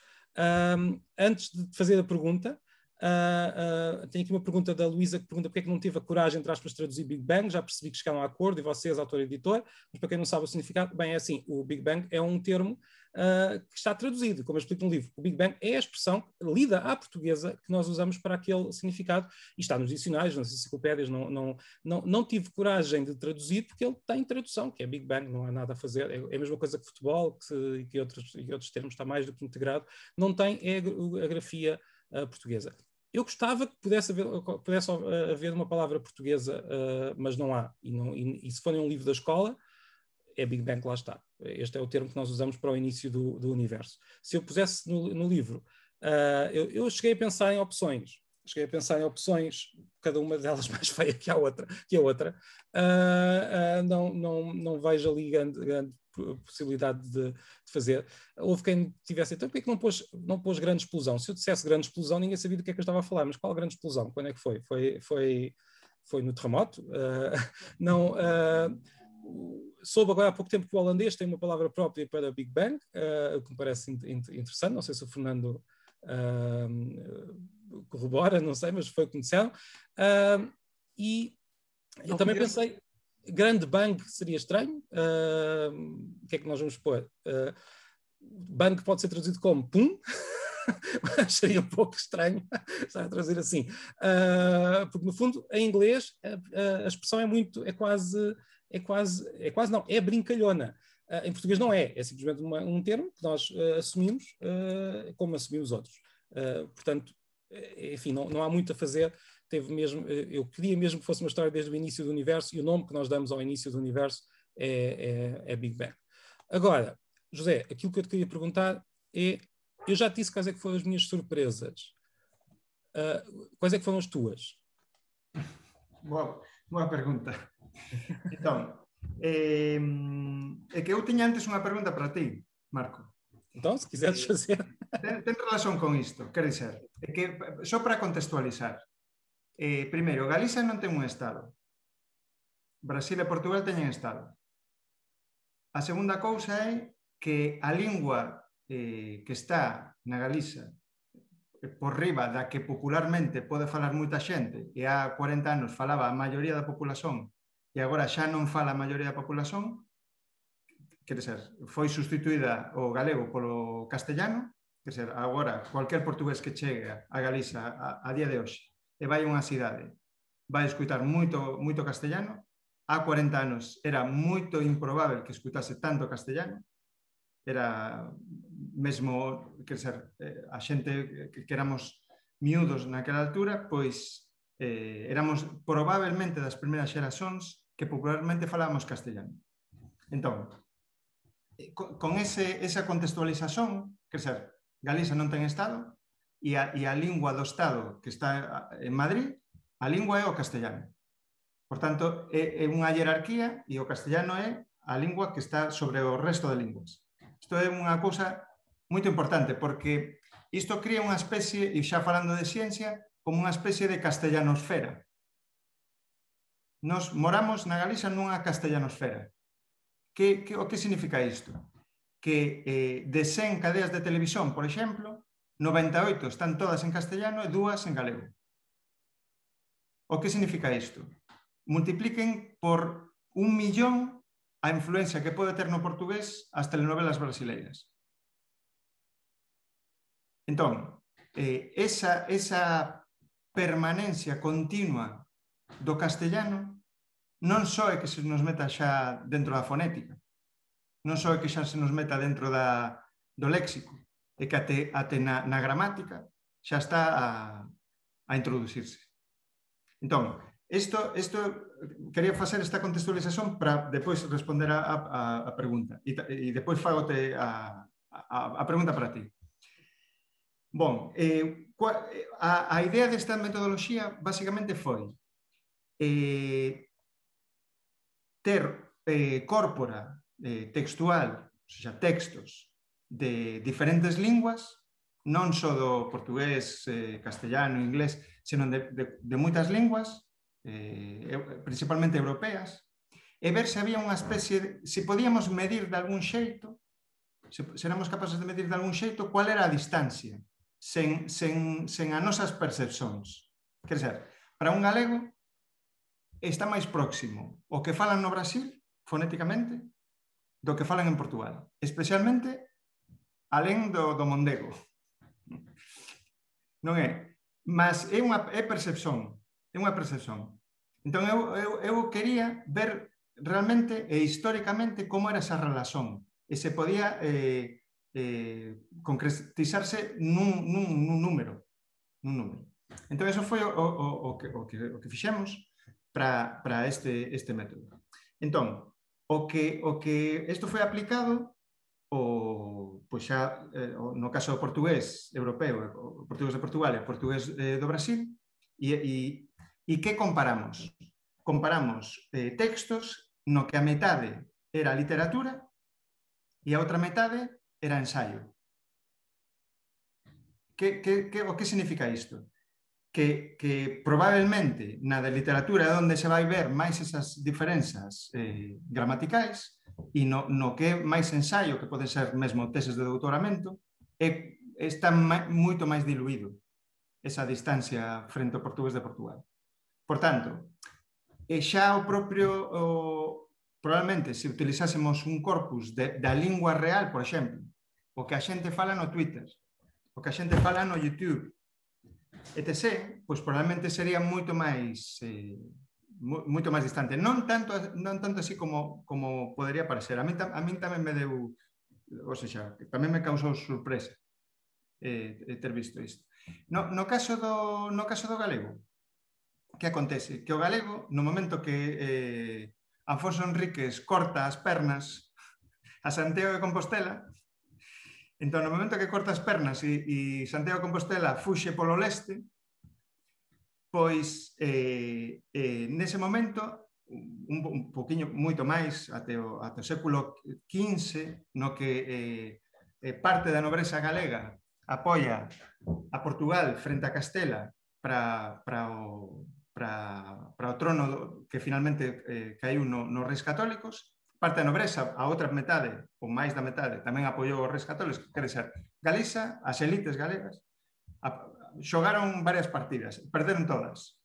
Um, antes de fazer a pergunta, Uh, uh, tenho aqui uma pergunta da Luísa que pergunta porque é que não teve a coragem, entre aspas, de traduzir Big Bang. Já percebi que chegaram a acordo, e vocês, autor e editor, mas para quem não sabe o significado, bem, é assim: o Big Bang é um termo uh, que está traduzido, como eu explico no livro. O Big Bang é a expressão lida à portuguesa que nós usamos para aquele significado e está nos dicionários, nas enciclopédias. Não, não, não, não tive coragem de traduzir porque ele tem tradução, que é Big Bang, não há nada a fazer. É, é a mesma coisa que futebol que, que, outros, outros termos, está mais do que integrado. Não tem é a grafia portuguesa. Eu gostava que pudesse haver, pudesse haver uma palavra portuguesa, uh, mas não há. E, não, e, e, se for um livro da escola, é Big Bang, lá está. Este é o termo que nós usamos para o início do, do universo. Se eu pusesse no, no livro, uh, eu, eu, cheguei a pensar em opções. Cheguei a pensar em opções, cada uma delas mais feia que a outra. Que a outra. Uh, não, não, não vejo ali grande, grande possibilidade de, de, fazer. Houve quem tivesse, então, por que não pôs, não pôs grande explosão? Se eu dissesse grande explosão, ninguém sabia do que é que eu estava a falar, mas qual grande explosão? Quando é que foi? Foi, foi, foi no terremoto? Uh, não. Uh, soube agora há pouco tempo que o holandês tem uma palavra própria para Big Bang, uh, que me parece interessante. Não sei se o Fernando corrobora, não sei, mas foi o que me disseram. e eu também pensei, grande bang seria estranho. Uh, o que é que nós vamos pôr? Uh, bang pode ser traduzido como pum. seria um pouco estranho estar a traduzir assim. Uh, porque, no fundo, em inglês, a, a, expressão é muito, é quase, é quase, é quase não, é brincalhona. Uh, em português não é, é simplesmente uma, um termo que nós uh, assumimos como assumimos outros. portanto, enfim, não, não há muito a fazer teve mesmo, eh, eu queria mesmo que fosse uma história desde o início do universo e o nome que nós damos ao início do universo é, é, é Big Bang. Agora, José, aquilo que eu te queria perguntar é, eu já te disse quais é que foram as minhas surpresas. Uh, quais é que foram as tuas? Boa, boa pergunta. Então, é, é que eu tinha antes uma pergunta para ti, Marco. Então, se quiseres fazer. Tem, tem relação com isto, quer dizer, é que, só para contextualizar, Eh, primeiro, Galicia non ten un Estado. Brasil e Portugal teñen Estado. A segunda cousa é que a lingua eh, que está na Galiza eh, por riba da que popularmente pode falar moita xente e há 40 anos falaba a maioría da populación e agora xa non fala a maioría da populación quer ser, foi sustituída o galego polo castellano quer ser, agora cualquier portugués que chega a Galiza a, a día de hoxe e vai a unha cidade, vai escutar moito, moito castellano, há 40 anos era moito improbável que escutase tanto castellano, era mesmo, quer ser, eh, a xente que, que éramos miúdos naquela altura, pois eh, éramos probablemente das primeiras xerasóns que popularmente falábamos castellano. Entón, eh, con ese, esa contextualización, quer ser, Galiza non ten Estado, e a, e a lingua do Estado que está en Madrid, a lingua é o castellano. Por tanto, é, é unha jerarquía e o castellano é a lingua que está sobre o resto de linguas. Isto é unha cousa moito importante, porque isto cría unha especie, e xa falando de ciencia, como unha especie de castellanosfera. Nos moramos na Galiza nunha castellanosfera. Que, que, o que significa isto? Que eh, de 100 cadeas de televisión, por exemplo, 98 están todas en castellano e dúas en galego. O que significa isto? Multipliquen por un millón a influencia que pode ter no portugués as telenovelas brasileiras. Entón, eh, esa, esa permanencia continua do castellano non só é que se nos meta xa dentro da fonética, non só é que xa se nos meta dentro da, do léxico, é que até, até na, na gramática xa está a, a introducirse. Entón, isto, isto quería facer esta contextualización para depois responder a, a, a pregunta e, e depois fagote a, a, a pregunta para ti. Bon, eh, cua, a, a idea desta metodoloxía basicamente foi eh, ter eh, córpora eh, textual, ou seja, textos de diferentes linguas, non só do portugués, eh, castellano, inglés, senón de, de, de moitas linguas, eh, principalmente europeas, e ver se había unha especie, de, se podíamos medir de algún xeito, se, seramos capaces de medir de algún xeito cual era a distancia, sen, sen, sen a nosas percepcións. Quer dizer, para un galego está máis próximo o que falan no Brasil, fonéticamente, do que falan en Portugal, especialmente alén do, do mondego. Non é? Mas é unha é percepción, é unha percepción. Entón eu, eu, eu quería ver realmente e históricamente como era esa relación e se podía eh, eh, concretizarse nun, nun, nun número. Nun número. Entón, eso foi o, o, o, que, o, que, o que fixemos para este, este método. Entón, o que, o que isto foi aplicado o, pois xa, eh, no caso do portugués europeo, eh, o portugués de Portugal e o portugués eh, do Brasil, e, e, e que comparamos? Comparamos eh, textos no que a metade era literatura e a outra metade era ensaio. Que, que, que, o que significa isto? que, que probablemente na de literatura é onde se vai ver máis esas diferenzas eh, gramaticais e no, no que é máis ensaio, que pode ser mesmo teses de doutoramento, é, está ma, moito máis diluído esa distancia frente ao portugués de Portugal. Por tanto, e xa o propio o, probablemente se utilizásemos un corpus de, da lingua real, por exemplo, o que a xente fala no Twitter, o que a xente fala no YouTube, etc., pois probablemente sería moito máis eh, moito máis distante. Non tanto non tanto así como como podería parecer. A min, a min tamén me deu, ou seja, tamén me causou sorpresa eh, eh, ter visto isto. No, no, caso do, no caso do galego, que acontece? Que o galego, no momento que eh, Afonso Enríquez corta as pernas a Santiago de Compostela, Entón, no momento que corta as pernas e, e Santiago Compostela fuxe polo leste, pois eh, eh, nese momento un, un poquinho moito máis até o, até o século XV no que eh, eh, parte da nobreza galega apoia a Portugal frente a Castela para, para, o, para, para o trono que finalmente eh, caiu no, nos reis católicos Parte da nobreza, a outra metade, ou máis da metade, tamén apoiou os reis católicos, que quere ser Galiza, as elites galegas, a, xogaron varias partidas, perderon todas.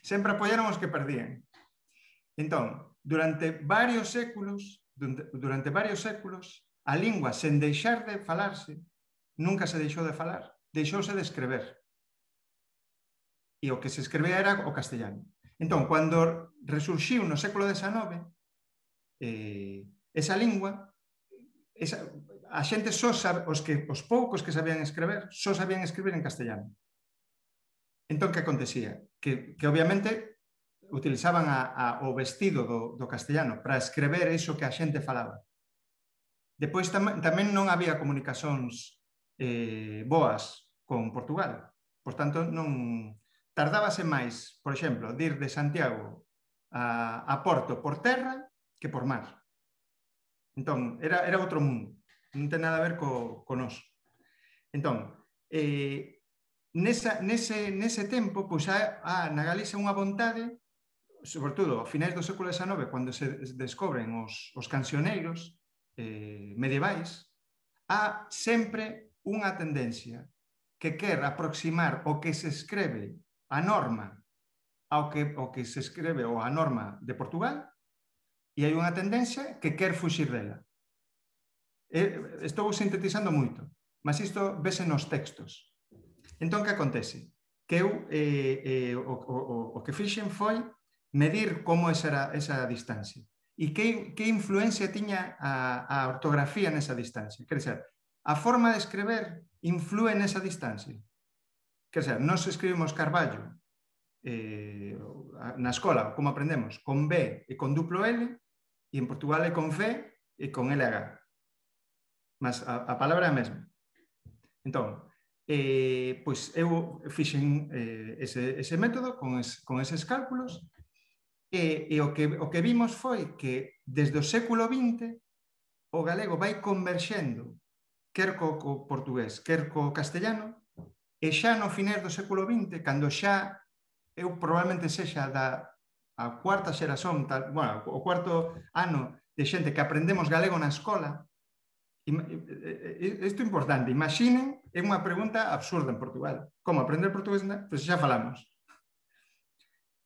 Sempre apoiaron os que perdían. Entón, durante varios séculos, durante varios séculos, a lingua, sen deixar de falarse, nunca se deixou de falar, deixouse de escrever. E o que se escrevía era o castellano. Entón, cando resurxiu no século XIX, eh, esa lingua, esa, a xente só sabe, os, que, os poucos que sabían escrever, só sabían escribir en castellano. Entón, que acontecía? Que, que obviamente utilizaban a, a, o vestido do, do castellano para escrever iso que a xente falaba. Depois tam, tamén non había comunicacións eh, boas con Portugal. Por tanto, non tardábase máis, por exemplo, dir de Santiago a, a Porto por terra que por mar. Entón, era, era outro mundo. Non ten nada a ver co, co nos. Entón, eh, nesa, nese, nese tempo, pois a, a, na Galiza unha vontade, sobretudo a finais do século XIX, cando se descobren os, os cancioneiros eh, medievais, há sempre unha tendencia que quer aproximar o que se escreve a norma ao que, o que se escreve ou a norma de Portugal e hai unha tendencia que quer fuxir dela. E, estou sintetizando moito, mas isto vese nos textos. Entón, que acontece? Que eu, eh, eh, o, o, o, o que fixen foi medir como esa era esa distancia e que, que influencia tiña a, a ortografía nesa distancia. Quer dizer, a forma de escrever influe nesa distancia. Quer dizer, nos escribimos Carballo, eh, na escola, como aprendemos, con B e con duplo L, e en Portugal é con C e con LH. Mas a, a palabra é a mesma. Entón, eh, pois eu fixen eh, ese, ese método con, es, con eses cálculos e, e o, que, o que vimos foi que desde o século XX o galego vai converxendo quer co, co portugués, quer co castellano, e xa no finés do século XX, cando xa eu probablemente sexa da a cuarta xeración, tal, bueno, o cuarto ano de xente que aprendemos galego na escola, isto é importante, imaginen, é unha pregunta absurda en Portugal. Como aprender portugués? Pois pues xa falamos.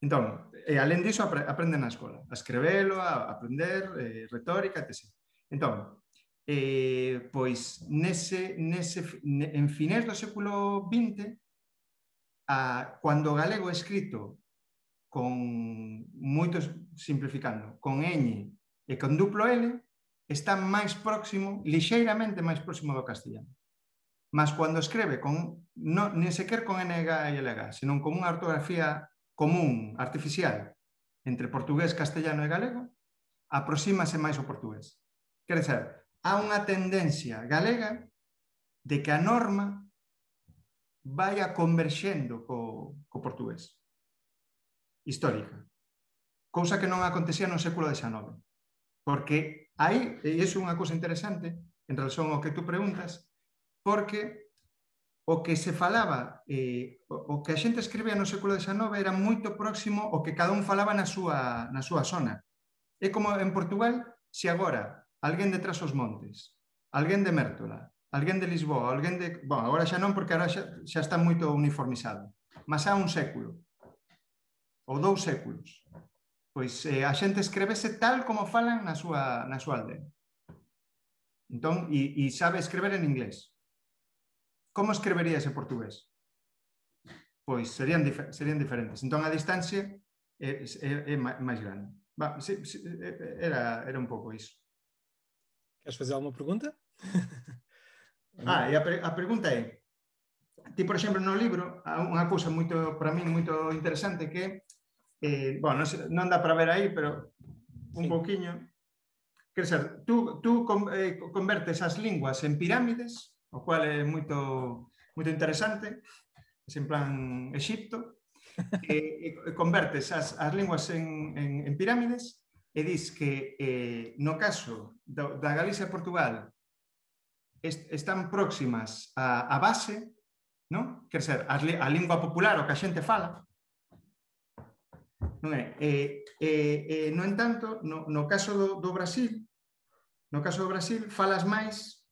Entón, e alén disso, aprenden na escola. A escrevelo, a aprender, eh, retórica, etc. Entón, eh, pois nese, nese, en finés do século XX a, cando o galego escrito con moitos simplificando, con ñ e con duplo L, está máis próximo, lixeiramente máis próximo do castellano. Mas cando escreve con, no, nem sequer con NG e LG, senón con unha ortografía común, artificial, entre portugués, castellano e galego, aproxímase máis ao portugués. Quer dizer, há unha tendencia galega de que a norma vaya converxendo co, co portugués. Histórica. Cousa que non acontecía no século XIX porque aí, e iso é unha cousa interesante en relación ao que tú preguntas porque o que se falaba eh, o que a xente escribía no século XIX era moito próximo ao que cada un falaba na súa, na súa zona. É como en Portugal se agora alguén de Trasos Montes alguén de Mértola alguén de Lisboa, alguén de... Bon, agora xa non, porque agora xa, xa está moito uniformizado. Mas há un século, ou dous séculos, pois eh, a xente escrevese tal como falan na súa, na súa aldea. Entón, e, e sabe escrever en inglés. Como escrevería en portugués? Pois serían, difer serían diferentes. Entón, a distancia é, é, é máis grande. Ba, sí, sí, era, era un pouco iso. Queres fazer alguma pergunta? ah, e a, a pergunta é, ti, por exemplo, no libro, unha cousa moito, para mí, moito interesante que, eh, bueno, non, non dá para ver aí, pero un sí. pouquiño, quer ser, tú, tú eh, convertes as linguas en pirámides, o cual é moito, moito interesante, en plan Egipto, e, e convertes as, as linguas en, en, en pirámides e dis que eh, no caso do, da Galicia e Portugal est están próximas á, a base, non? Quer dizer, a, a lingua popular, o que a xente fala, non é? E, e, e no entanto, no, no caso do, do Brasil, no caso do Brasil, falas máis,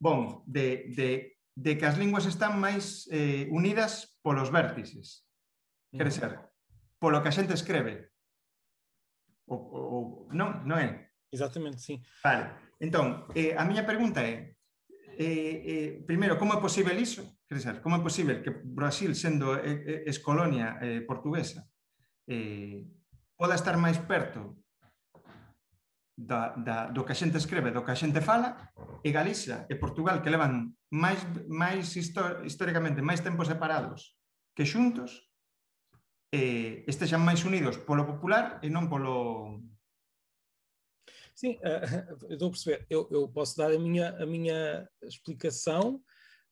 bon, de, de, de que as linguas están máis eh, unidas polos vértices. Quer mm. dizer, polo que a xente escreve. O, o, non, non é? Exactamente, sim. Vale. Entón, eh, a miña pregunta é, eh, eh, primeiro, como é posible iso? Quer dizer, como é posible que Brasil, sendo eh, eh ex-colonia eh, portuguesa, eh, poda estar máis perto da, da, do que a xente escreve, do que a xente fala, e Galicia e Portugal, que levan máis, máis históricamente máis tempos separados que xuntos, eh, estexan máis unidos polo popular e non polo, Sim, uh, eu estou a perceber. Eu, eu, posso dar a minha, a minha explicação,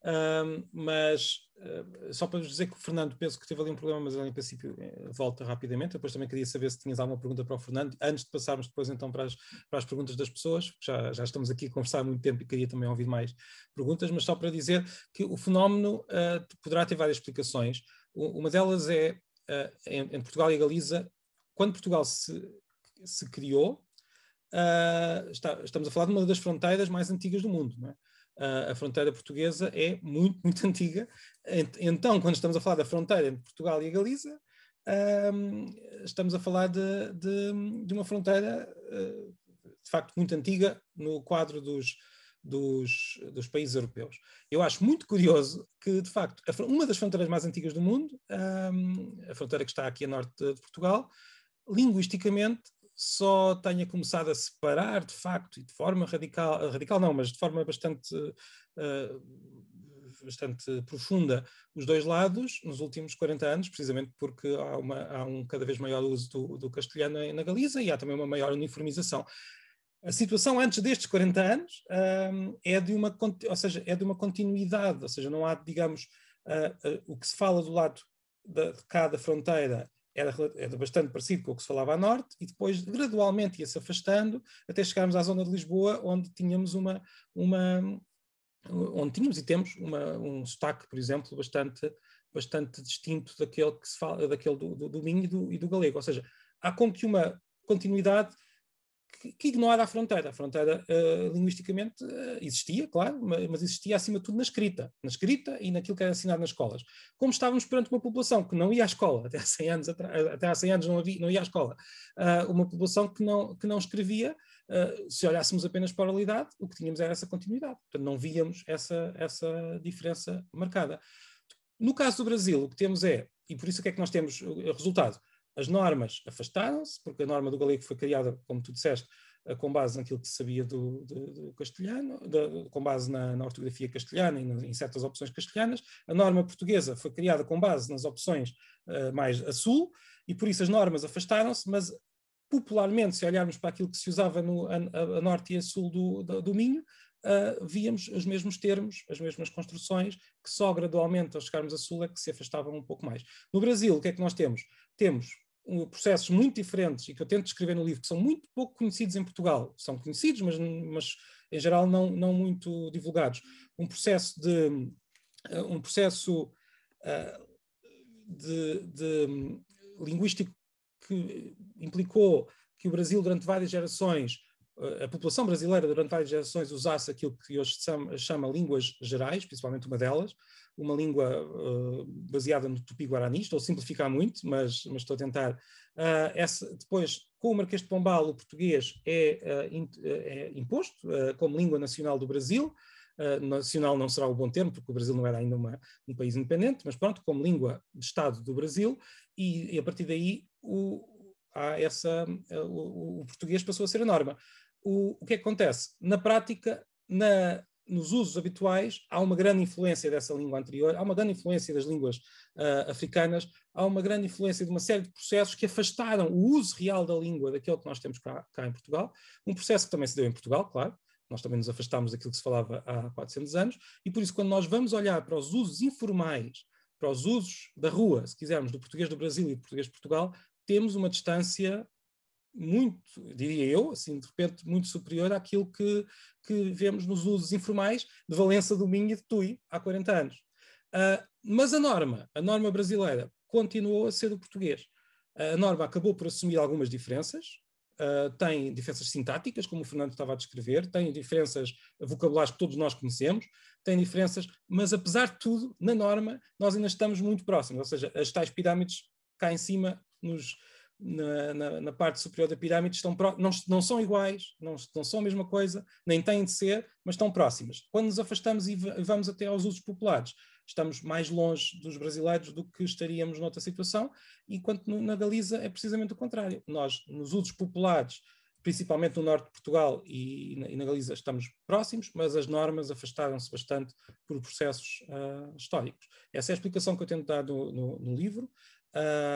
uh, mas uh, só para vos dizer que o Fernando penso que teve ali um problema, mas ele em princípio eh, volta rapidamente. Depois também queria saber se tinhas alguma pergunta para o Fernando, antes de passarmos depois então para as, para as perguntas das pessoas, já, já estamos aqui a conversar há muito tempo e queria também ouvir mais perguntas, mas só para dizer que o fenómeno poderá ter várias explicações. Uma delas é uh, em, em, Portugal e Galiza, quando Portugal se, se criou, uh, está, estamos a falar de uma das fronteiras mais antigas do mundo. É? Uh, a fronteira portuguesa é muito, muito antiga. Então, quando estamos a falar da fronteira entre Portugal e a Galiza, uh, estamos a falar de, de, de uma fronteira, de facto, muito antiga no quadro dos, dos, dos, países europeus. Eu acho muito curioso que, de facto, uma das fronteiras mais antigas do mundo, a fronteira que está aqui a norte de Portugal, linguisticamente só tenha começado a separar de facto e de forma radical, radical não, mas de forma bastante, uh, bastante profunda os dois lados nos últimos 40 anos, precisamente porque há, uma, há um cada vez maior uso do, do castelhano na Galiza e há também uma maior uniformização. A situação antes destes 40 anos um, eh, é de uma, ou seja, é de uma continuidade, ou seja, não há, digamos, uh, uh, o que se fala do lado de cá da fronteira era, era, bastante parecido com o que se falava a norte, e depois gradualmente ia-se afastando até chegarmos à zona de Lisboa, onde tínhamos uma, uma onde tínhamos e temos uma, um sotaque, por exemplo, bastante, bastante distinto daquele que se fala, daquele do, do, do Minho e do, e do galego. Ou seja, há como que uma continuidade que, que ignora a fronteira. A fronteira, uh, linguisticamente, uh, existia, claro, mas, existia acima de tudo na escrita, na escrita e naquilo que era ensinado nas escolas. Como estávamos perante uma população que não ia à escola, até há 100 anos, até há 100 anos não, havia, não ia à escola, uh, uma população que não, que não escrevia, se olhássemos apenas para a oralidade, o que tínhamos era essa continuidade. Portanto, não víamos essa, essa diferença marcada. No caso do Brasil, o que temos é, e por isso o que é que nós temos o resultado? As normas afastaram-se, porque a norma do galego foi criada, como tu disseste, eh, com base naquilo que se sabia do, do, do castelhano, de, com base na, na, ortografia castelhana e na, em certas opções castelhanas. A norma portuguesa foi criada com base nas opções uh, mais a sul, e por isso as normas afastaram-se, mas popularmente, se olharmos para aquilo que se usava no, a, a norte e a sul do, do, do Minho, uh, víamos os mesmos termos, as mesmas construções, que só gradualmente, ao chegarmos a sul, é que se afastavam um pouco mais. No Brasil, o que é que nós temos? Temos processos muito diferentes e que eu tento descrever no livro, que são muito pouco conhecidos em Portugal. São conhecidos, mas, mas em geral não, não muito divulgados. Um processo de um processo uh, de, de, linguístico que implicou que o Brasil durante várias gerações a população brasileira durante várias gerações usasse aquilo que hoje chama, chama línguas gerais, principalmente uma delas, uma língua uh, baseada no tupi-guarani, estou a simplificar muito, mas, mas estou a tentar. Uh, essa, depois, com o Marquês de Pombal, o português é, uh, in, é imposto como língua nacional do Brasil, nacional não será o bom termo, porque o Brasil não era ainda uma, um país independente, mas pronto, como língua de Estado do Brasil, e, e a partir daí o, há essa, o, o, português passou a ser a norma. O, o que, é que acontece? Na prática, na, nos usos habituais, há uma grande influência dessa língua anterior, há uma grande influência das línguas uh, africanas, há uma grande influência de uma série de processos que afastaram o uso real da língua daquele que nós temos cá, cá em Portugal. Um processo que também se deu em Portugal, claro, nós também nos afastámos daquilo que se falava há 400 anos, e por isso, quando nós vamos olhar para os usos informais, para os usos da rua, se quisermos, do português do Brasil e do português de Portugal, temos uma distância muito, diria eu, assim, de repente, muito superior àquilo que, que vemos nos usos informais de Valença do Minho e de Tui há 40 anos. Uh, mas a norma, a norma brasileira, continuou a ser do português. Uh, a norma acabou por assumir algumas diferenças, uh, tem diferenças sintáticas, como o Fernando estava a descrever, tem diferenças vocabulares que todos nós conhecemos, tem diferenças, mas apesar de tudo, na norma, nós ainda estamos muito próximos, ou seja, as tais pirâmides cá em cima nos, na, na, na, parte superior da pirâmide estão não, não são iguais, não, não são a mesma coisa, nem têm de ser, mas estão próximas. Quando nos afastamos e vamos até aos usos populares, estamos mais longe dos brasileiros do que estaríamos noutra situação, enquanto no, na Galiza é precisamente o contrário. Nós, nos usos populares, principalmente no norte de Portugal e na, e na Galiza, estamos próximos, mas as normas afastaram-se bastante por processos uh, históricos. Essa é a explicação que eu tento dar no, no, no livro.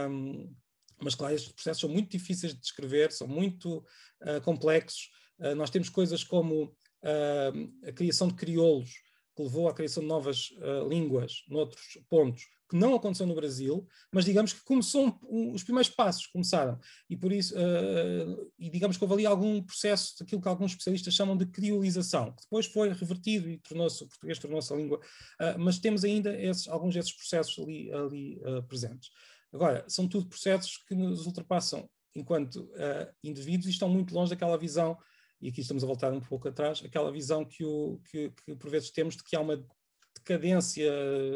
Um, mas, claro, estes processos são muito difíceis de descrever, são muito uh, complexos. Uh, nós temos coisas como uh, a criação de crioulos, que levou à criação de novas línguas noutros pontos, que não aconteceu no Brasil, mas digamos que começou um, um, os primeiros passos começaram e por isso e digamos que houve ali algum processo daquilo que alguns especialistas chamam de criolização, que depois foi revertido e tornou-se o português tornou-se a língua, mas temos ainda esses, alguns desses processos ali, ali presentes. Agora, são tudo processos que nos ultrapassam enquanto uh, indivíduos e estão muito longe daquela visão e aqui estamos a voltar um pouco atrás, aquela visão que, o, que, que por vezes temos de que há uma decadência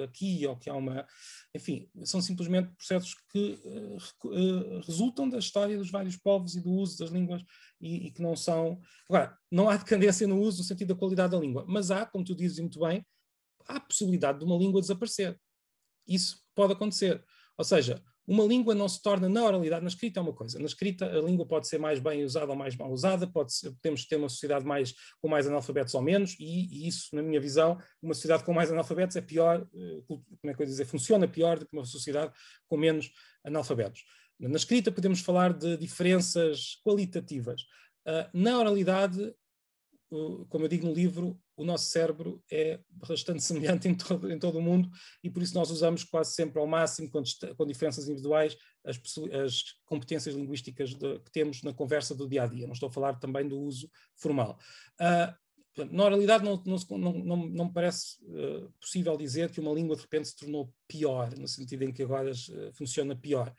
aqui, ou que há uma. Enfim, são simplesmente processos que uh, resultam da história dos vários povos e do uso das línguas e, e, que não são. Agora, não há decadência no uso no sentido da qualidade da língua, mas há, como tu dizes muito bem, há a possibilidade de uma língua desaparecer. Isso pode acontecer. Ou seja, uma língua não se torna na oralidade, na escrita é uma coisa. Na escrita a língua pode ser mais bem usada ou mais mal usada, pode ser, podemos ter uma sociedade mais, com mais analfabetos ou menos, e, e, isso, na minha visão, uma sociedade com mais analfabetos é pior, eh, como é que eu dizer, funciona pior do que uma sociedade com menos analfabetos. Na escrita podemos falar de diferenças qualitativas. Uh, na oralidade, como eu digo no livro, o nosso cérebro é bastante semelhante em todo, em todo o mundo e por isso nós usamos quase sempre ao máximo, com, com diferenças individuais, as, as competências linguísticas de, que temos na conversa do dia a dia. Não estou a falar também do uso formal. Uh, na oralidade, não, não, não, não, me parece uh, possível dizer que uma língua de repente se tornou pior, no sentido em que agora uh, funciona pior.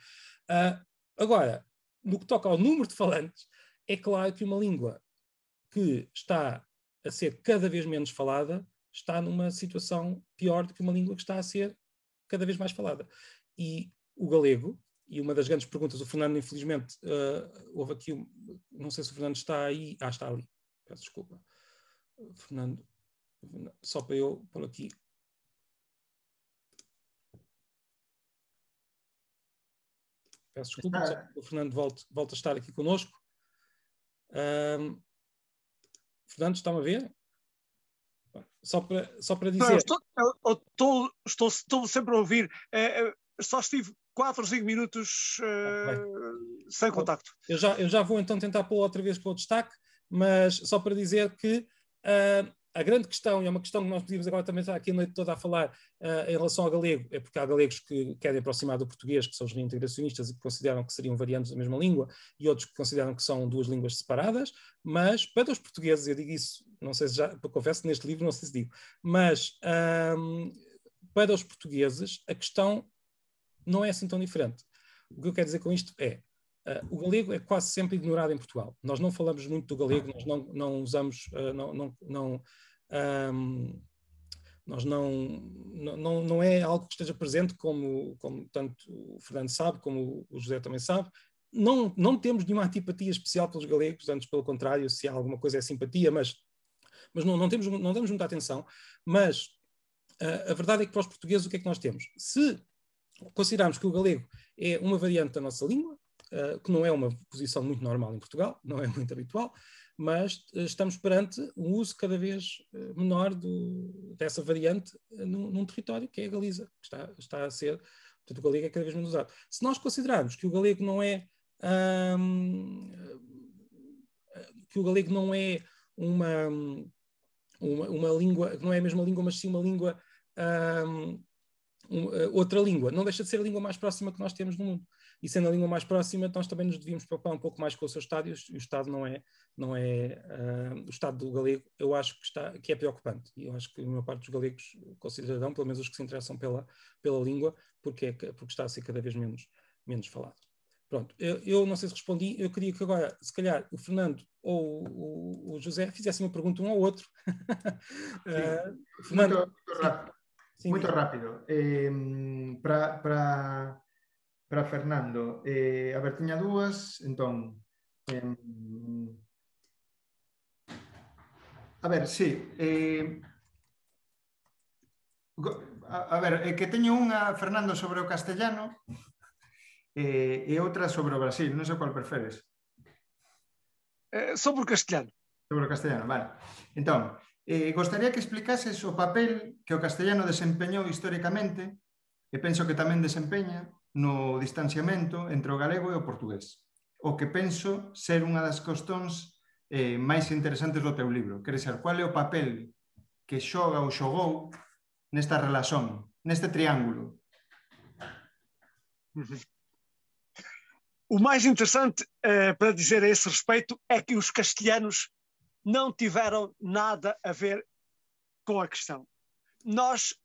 Uh, agora, no que toca ao número de falantes, é claro que uma língua que está a ser cada vez menos falada está numa situação pior do que uma língua que está a ser cada vez mais falada. E o galego, e uma das grandes perguntas, o Fernando, infelizmente, uh, houve aqui, um, não sei se o Fernando está aí, ah, está ali, peço desculpa. Fernando, só para eu pôr aqui. Peço desculpa, só o Fernando volta, volta a estar aqui conosco. Um, Fernando, está-me a ver? Só para, só para dizer. Não, estou, eu, estou, estou, estou, sempre a ouvir. É, só estive 4 ou 5 minutos uh, sem contacto. Eu já, eu já vou então tentar pôr outra vez para o destaque, mas só para dizer que uh, a grande questão, e é uma questão que nós podíamos agora também estar aqui a noite toda a falar uh, em relação ao galego, é porque há galegos que querem aproximar do português, que são os reintegracionistas e que consideram que seriam variantes da mesma língua, e outros que consideram que são duas línguas separadas, mas para os portugueses, eu digo isso, não sei se já, confesso neste livro, não sei se digo, mas um, para os portugueses a questão não é assim tão diferente. O que eu quero dizer com isto é, Uh, o galego é quase sempre ignorado em Portugal. Nós não falamos muito do galego, nós não, não usamos, uh, não, não, não um, nós não, não, não é algo que esteja presente, como, como tanto o Fernando sabe, como o José também sabe. Não, não temos nenhuma antipatia especial pelos galegos, antes pelo contrário, se há alguma coisa é simpatia, mas, mas não, não, temos, não damos muita atenção. Mas uh, a verdade é que para os portugueses o que é que nós temos? Se considerarmos que o galego é uma variante da nossa língua, uh, que não é uma posição muito normal em Portugal, não é muito habitual, mas uh, estamos perante um uso cada vez uh, menor do, dessa variante num, num, território que é a Galiza, que está, está a ser, portanto o galego é cada vez menos usado. Se nós considerarmos que o galego não é um, que o galego não é uma, uma, uma língua, não é a mesma língua, mas sim uma língua um, outra língua, não deixa de ser a língua mais próxima que nós temos no mundo e sendo a língua mais próxima, nós também nos devíamos preocupar um pouco mais com o seu Estado e o Estado não é, não é uh, o Estado do galego, eu acho que, está, que é preocupante e eu acho que a maior parte dos galegos consideram, pelo menos os que se interessam pela, pela língua, porque, é, porque está a ser cada vez menos, menos falado. Pronto, eu, eu, não sei se respondi, eu queria que agora, se calhar, o Fernando ou o, o José fizessem uma pergunta um ao outro. uh, Fernando, muito, muito rápido. Sim. Muito rápido. Eh, para para Fernando. Eh, a ver, tiña dúas, entón... Eh, a ver, sí. Eh, a, a ver, é que teño unha, Fernando, sobre o castellano eh, e outra sobre o Brasil. Non sei qual preferes. Eh, sobre o castellano. Sobre o castellano, vale. Entón, eh, gostaría que explicases o papel que o castellano desempeñou históricamente e penso que tamén desempeña no distanciamento entre o galego e o portugués. O que penso ser unha das costões eh, máis interesantes do teu libro. Quer dizer, qual é o papel que xoga ou xogou nesta relación, neste triángulo? O mais interessante uh, para dizer a esse respeito é que os castelhanos não tiveram nada a ver com a questão. Nós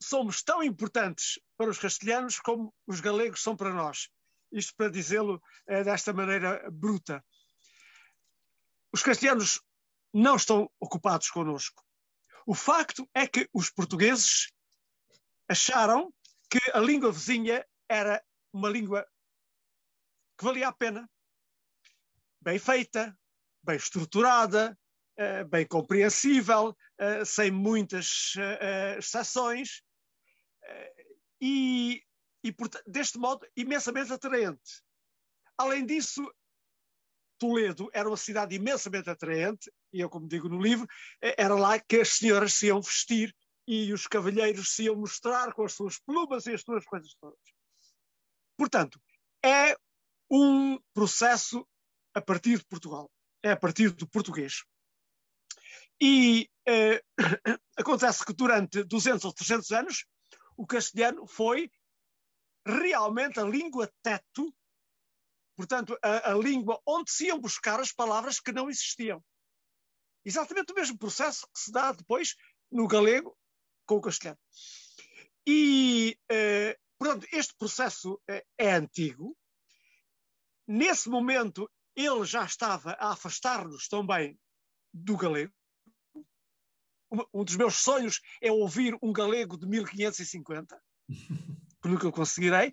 somos tão importantes para os castelhanos como os galegos são para nós. Isto para dizê-lo é, desta maneira bruta. os castelhanos não estão ocupados connosco. O facto é que os portugueses acharam que a língua vizinha era uma língua que valia a pena, bem feita, bem estruturada, eh, bem compreensível, eh, sem muitas exceções, e, e deste modo imensamente atraente. Além disso, Toledo era uma cidade imensamente atraente, e eu, como digo no livro, era lá que as senhoras se iam vestir e os cavalheiros se iam mostrar com as suas plumas e as suas coisas todas. Portanto, é um processo a partir de Portugal, é a partir do português. E eh, acontece que durante 200 ou 300 anos o castelhano foi realmente a língua teto, portanto, a, a língua onde se iam buscar as palavras que não existiam. Exatamente o mesmo processo que se dá depois no galego com o castelhano. E, eh, portanto, este processo é, é antigo. Nesse momento, ele já estava a afastar-nos também do galego. Um dos meus sonhos é ouvir um galego de 1550, que nunca conseguirei,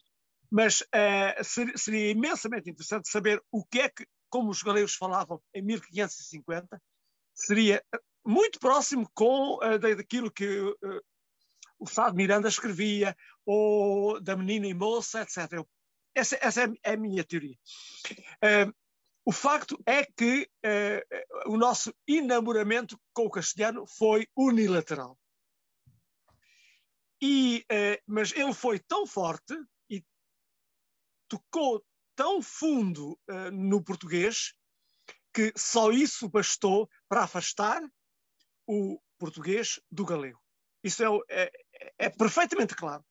mas uh, seria, seria, imensamente interessante saber o que é que, como os galegos falavam em 1550, seria muito próximo com uh, daquilo que uh, o Sá de Miranda escrevia, ou da menina e moça, etc. Eu, essa, essa, é a minha teoria. Uh, o facto é que uh, o nosso enamoramento com o castelhano foi unilateral. E, uh, mas ele foi tão forte e tocou tão fundo uh, no português que só isso bastou para afastar o português do galego. Isso é, é, é perfeitamente claro.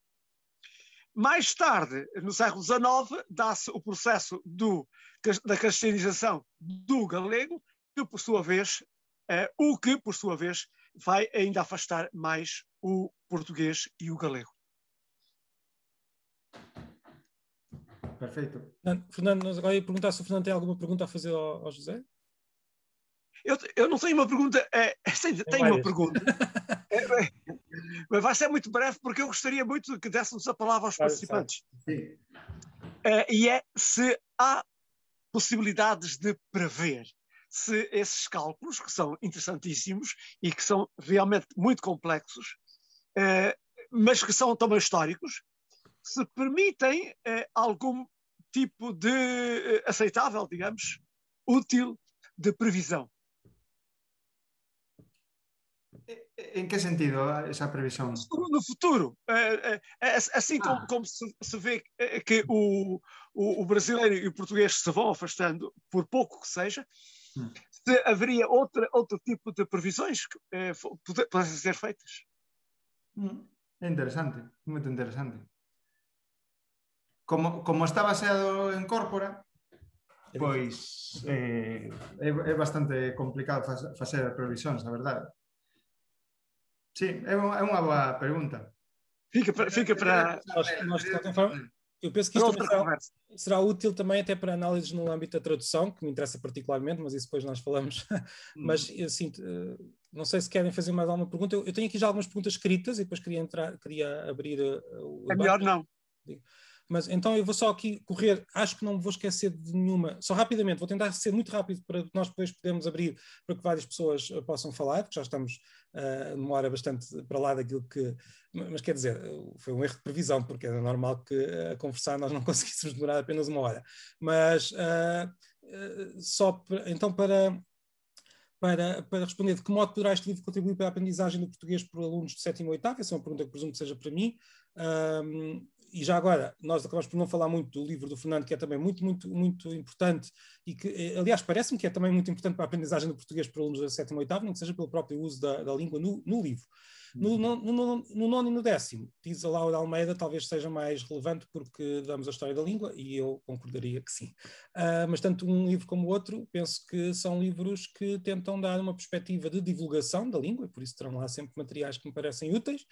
Mais tarde, no século XIX, dá-se o processo do, da cristianização do galego, que por sua vez, é, o que por sua vez vai ainda afastar mais o português e o galego. Perfeito. Fernando, agora ia perguntar se o Fernando tem alguma pergunta a fazer ao, ao José. Eu, eu não tenho uma pergunta, é, tenho uma pergunta. É, é, mas vai ser muito breve porque eu gostaria muito que dessemos a palavra aos participantes. Sim. É, e é se há possibilidades de prever se esses cálculos, que são interessantíssimos e que são realmente muito complexos, é, mas que são também históricos, se permitem é, algum tipo de aceitável, digamos, útil de previsão. Em que sentido essa previsão? No futuro. É, é, assim como, ah. como se, vê que o, o, o, brasileiro e o português se vão afastando, por pouco que seja, hum. se haveria outra, outro tipo de previsões que eh, pudessem ser feitas. Hum. É interessante, muito interessante. Como, como está baseado en Córpora, pois eh, é, é bastante complicado facer previsións, a verdade. Sí, é unha, é unha boa pergunta. Fica para. Fica para... Nós, nós, de qualquer forma, eu penso que isto será, será, útil também até para análises no âmbito da tradução, que me interessa particularmente, mas isso depois nós falamos. mas, assim, não sei se querem fazer mais alguma pergunta. Eu, eu, tenho aqui já algumas perguntas escritas e depois queria, entrar, queria abrir uh, o. É melhor não. Mas então eu vou só aqui correr, acho que não me vou esquecer de nenhuma, só rapidamente, vou tentar ser muito rápido para que nós depois podemos abrir para que várias pessoas uh, possam falar, porque já estamos uh, numa hora bastante para lá daquilo que. Mas quer dizer, foi um erro de previsão, porque era normal que uh, a conversar nós não conseguíssemos demorar apenas uma hora. Mas uh, só então para. Para, para, responder de que modo poderá este livro contribuir para a aprendizagem do português por alunos de sétimo e oitavo, essa é uma pergunta que presumo que seja para mim. Um, e já agora, nós acabamos por não falar muito do livro do Fernando, que é também muito, muito, muito importante e que, eh, aliás, parece-me que é também muito importante para a aprendizagem do português para alunos da sétima e oitava, nem que seja pelo próprio uso da, da língua no, no livro. No, no, no, no, nono e no décimo, diz a Laura Almeida, talvez seja mais relevante porque damos a história da língua e eu concordaria que sim. Uh, mas tanto um livro como o outro, penso que são livros que tentam dar uma perspectiva de divulgação da língua, e por isso terão lá sempre materiais que me parecem úteis,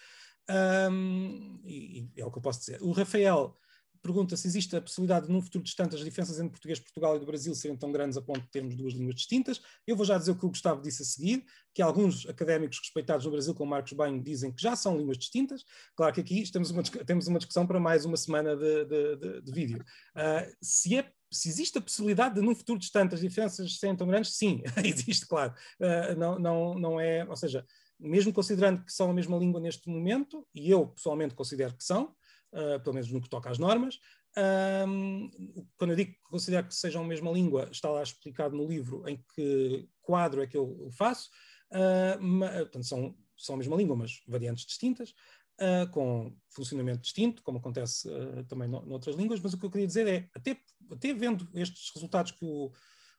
um, e, e, é o que eu posso dizer. O Rafael pergunta se existe a possibilidade de, num futuro distante, as diferenças entre português Portugal e do Brasil serem tão grandes a ponto de termos duas línguas distintas. Eu vou já dizer o que o Gustavo disse a seguir, que alguns académicos respeitados no Brasil, como Marcos Banho, dizem que já são línguas distintas. Claro que aqui temos uma, temos uma discussão para mais uma semana de, de, de, de vídeo. Uh, se é se existe a possibilidade de, num futuro distante, as diferenças serem tão grandes, sim, existe, claro. Uh, não, não, não é, ou seja, mesmo considerando que são a mesma língua neste momento, e eu pessoalmente considero que são, uh, pelo menos no que toca às normas. Um, quando eu digo que considero que sejam a mesma língua, está lá explicado no livro em que quadro é que eu faço. Uh, mas, portanto, são, são a mesma língua, mas variantes distintas, uh, com funcionamento distinto, como acontece uh, também no, noutras línguas. Mas o que eu queria dizer é, até, até vendo estes resultados que o,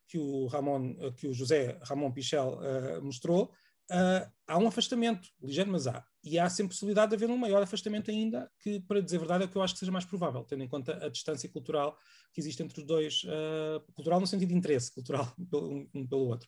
que o, Ramon, que o José Ramon Pichel mostrou, Uh, há um afastamento, ligeiro, mas há. E há sempre possibilidade de haver um maior afastamento ainda, que, para dizer a verdade, é o que eu acho que seja mais provável, tendo em conta a distância cultural que existe entre os dois, uh, cultural no sentido de interesse cultural um, um pelo outro.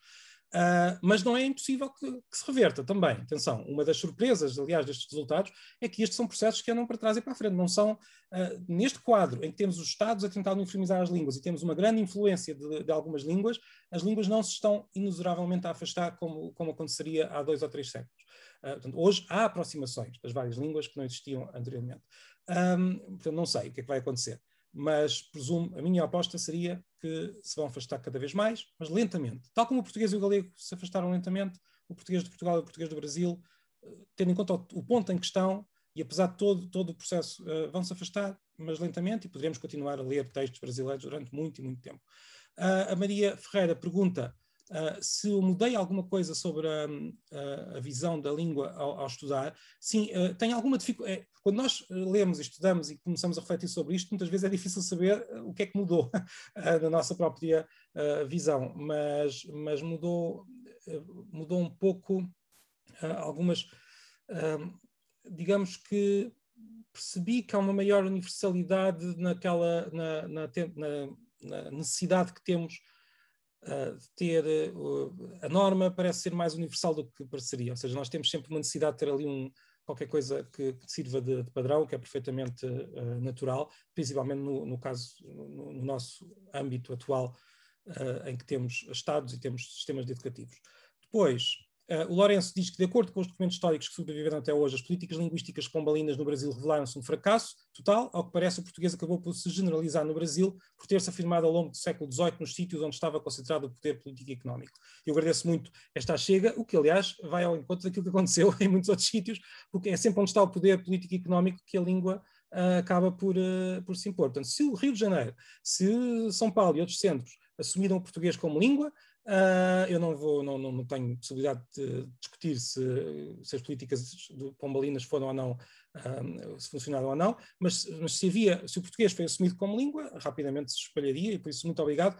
Uh, mas não é impossível que, que, se reverta também. Atenção, uma das surpresas, aliás, destes resultados é que estes são processos que andam para trás e para a frente. Não são, uh, neste quadro em que temos os Estados a tentar uniformizar as línguas e temos uma grande influência de, de algumas línguas, as línguas não se estão inexoravelmente a afastar como, como aconteceria há dois ou três séculos. Uh, portanto, hoje há aproximações das várias línguas que não existiam anteriormente. Um, portanto, não sei o que é que vai acontecer mas presumo, a minha aposta seria que se vão afastar cada vez mais, mas lentamente. Tal como o português e o galego se afastaram lentamente, o português de Portugal e o português do Brasil, eh, tendo em conta o, ponto em que estão, e apesar de todo, todo o processo, uh, vão se afastar, mas lentamente, e poderemos continuar a ler textos brasileiros durante muito e muito tempo. Uh, a Maria Ferreira pergunta Uh, se eu mudei alguma coisa sobre a, a, a visão da língua ao, ao estudar, sim, uh, tem alguma dificuldade. É, quando nós lemos e estudamos e começamos a refletir sobre isto, muitas vezes é difícil saber o que é que mudou uh, na nossa própria visão, mas, mas mudou, mudou um pouco algumas. digamos que percebi que há uma maior universalidade naquela na, na, na necessidade que temos uh, ter uh, a norma parece ser mais universal do que pareceria, ou seja, nós temos sempre uma necessidade de ter ali um, qualquer coisa que, que sirva de, de, padrão, que é perfeitamente uh, natural, principalmente no, no caso, no, no, nosso âmbito atual, em que temos Estados e temos sistemas educativos. Depois, Uh, o Lourenço diz que, de acordo com os documentos históricos que sobreviveram até hoje, as políticas linguísticas pombalinas no Brasil revelaram-se um fracasso total. Ao que parece, o português acabou por se generalizar no Brasil, por ter-se afirmado ao longo do século XVIII nos sítios onde estava concentrado o poder político e económico. Eu agradeço muito esta chega, o que, aliás, vai ao encontro daquilo que aconteceu em muitos outros sítios, porque é sempre onde está o poder político e económico que a língua uh, acaba por, uh, por se impor. Portanto, se o Rio de Janeiro, se São Paulo e outros centros assumiram o português como língua, Uh, eu não vou, não, não, não, tenho possibilidade de discutir se, se as políticas de Pombalinas foram ou não, uh, se funcionaram ou não, mas, mas, se havia, se o português foi assumido como língua, rapidamente se espalharia e por isso muito obrigado.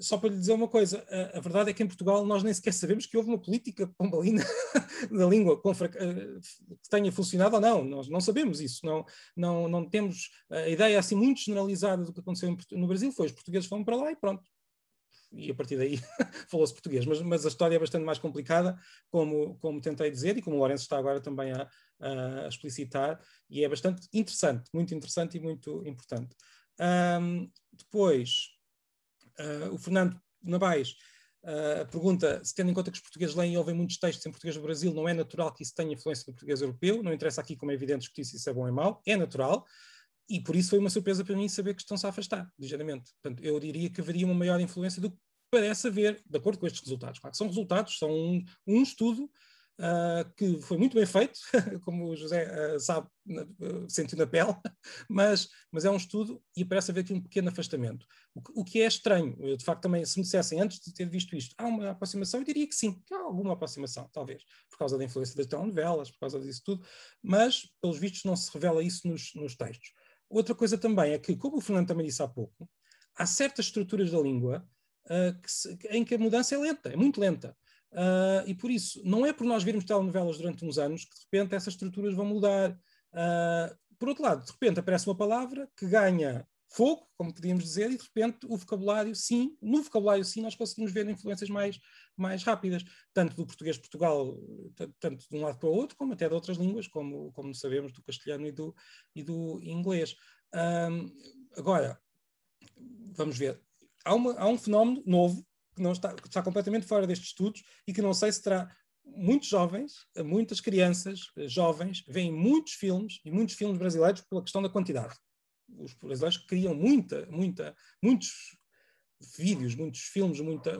Só para lhe dizer uma coisa, a, a verdade é que em Portugal nós nem sequer sabemos que houve uma política pombalina da língua uh, que tenha funcionado ou não, nós não sabemos isso, não, não, não temos a ideia assim muito generalizada do que aconteceu no Brasil, foi os portugueses foram para lá e pronto, e a partir daí falou-se português. Mas, mas, a história é bastante mais complicada, como, como tentei dizer, e como o Lourenço está agora também a, a explicitar, e é bastante interessante, muito interessante e muito importante. Um, depois, uh, o Fernando Navais uh, pergunta se, tendo em conta que os portugueses leem e ouvem muitos textos em português do Brasil, não é natural que isso tenha influência no português europeu? Não interessa aqui, como é evidente, discutir se isso é bom ou mau. É natural e por isso foi uma surpresa para mim saber que estão-se a afastar, ligeiramente. Portanto, eu diria que haveria uma maior influência do que parece haver, de acordo com estes resultados. Claro que são resultados, são um, um estudo uh, que foi muito bem feito, como o José uh, sabe, uh, sentiu na pele, mas, mas é um estudo e parece haver aqui um pequeno afastamento. O que, o que é estranho, eu, de facto também, se me dissessem antes de ter visto isto, há uma aproximação, eu diria que sim, que há alguma aproximação, talvez, por causa da influência das telenovelas, por causa disso tudo, mas, pelos vistos, não se revela isso nos, nos textos. Outra coisa também é que, como o Fernando também disse há pouco, há certas estruturas da língua uh, que se, em que a mudança é lenta, é muito lenta. Uh, e por isso, não é por nós virmos telenovelas durante uns anos que de repente essas estruturas vão mudar. Uh, por outro lado, de repente aparece uma palavra que ganha fogo, como podíamos dizer, e de repente o vocabulário, sim, no vocabulário, sim, nós conseguimos ver influências mais, mais rápidas, tanto do português de Portugal, tanto de um lado para o outro, como até de outras línguas, como, como sabemos, do castelhano e do, e do inglês. Um, agora, vamos ver. Há, uma, há, um fenómeno novo que não está, que está completamente fora destes estudos e que não sei se terá muitos jovens, muitas crianças, jovens, veem muitos filmes e muitos filmes brasileiros pela questão da quantidade. Os brasileiros criam muita, muita, muitos vídeos, muitos filmes, muita.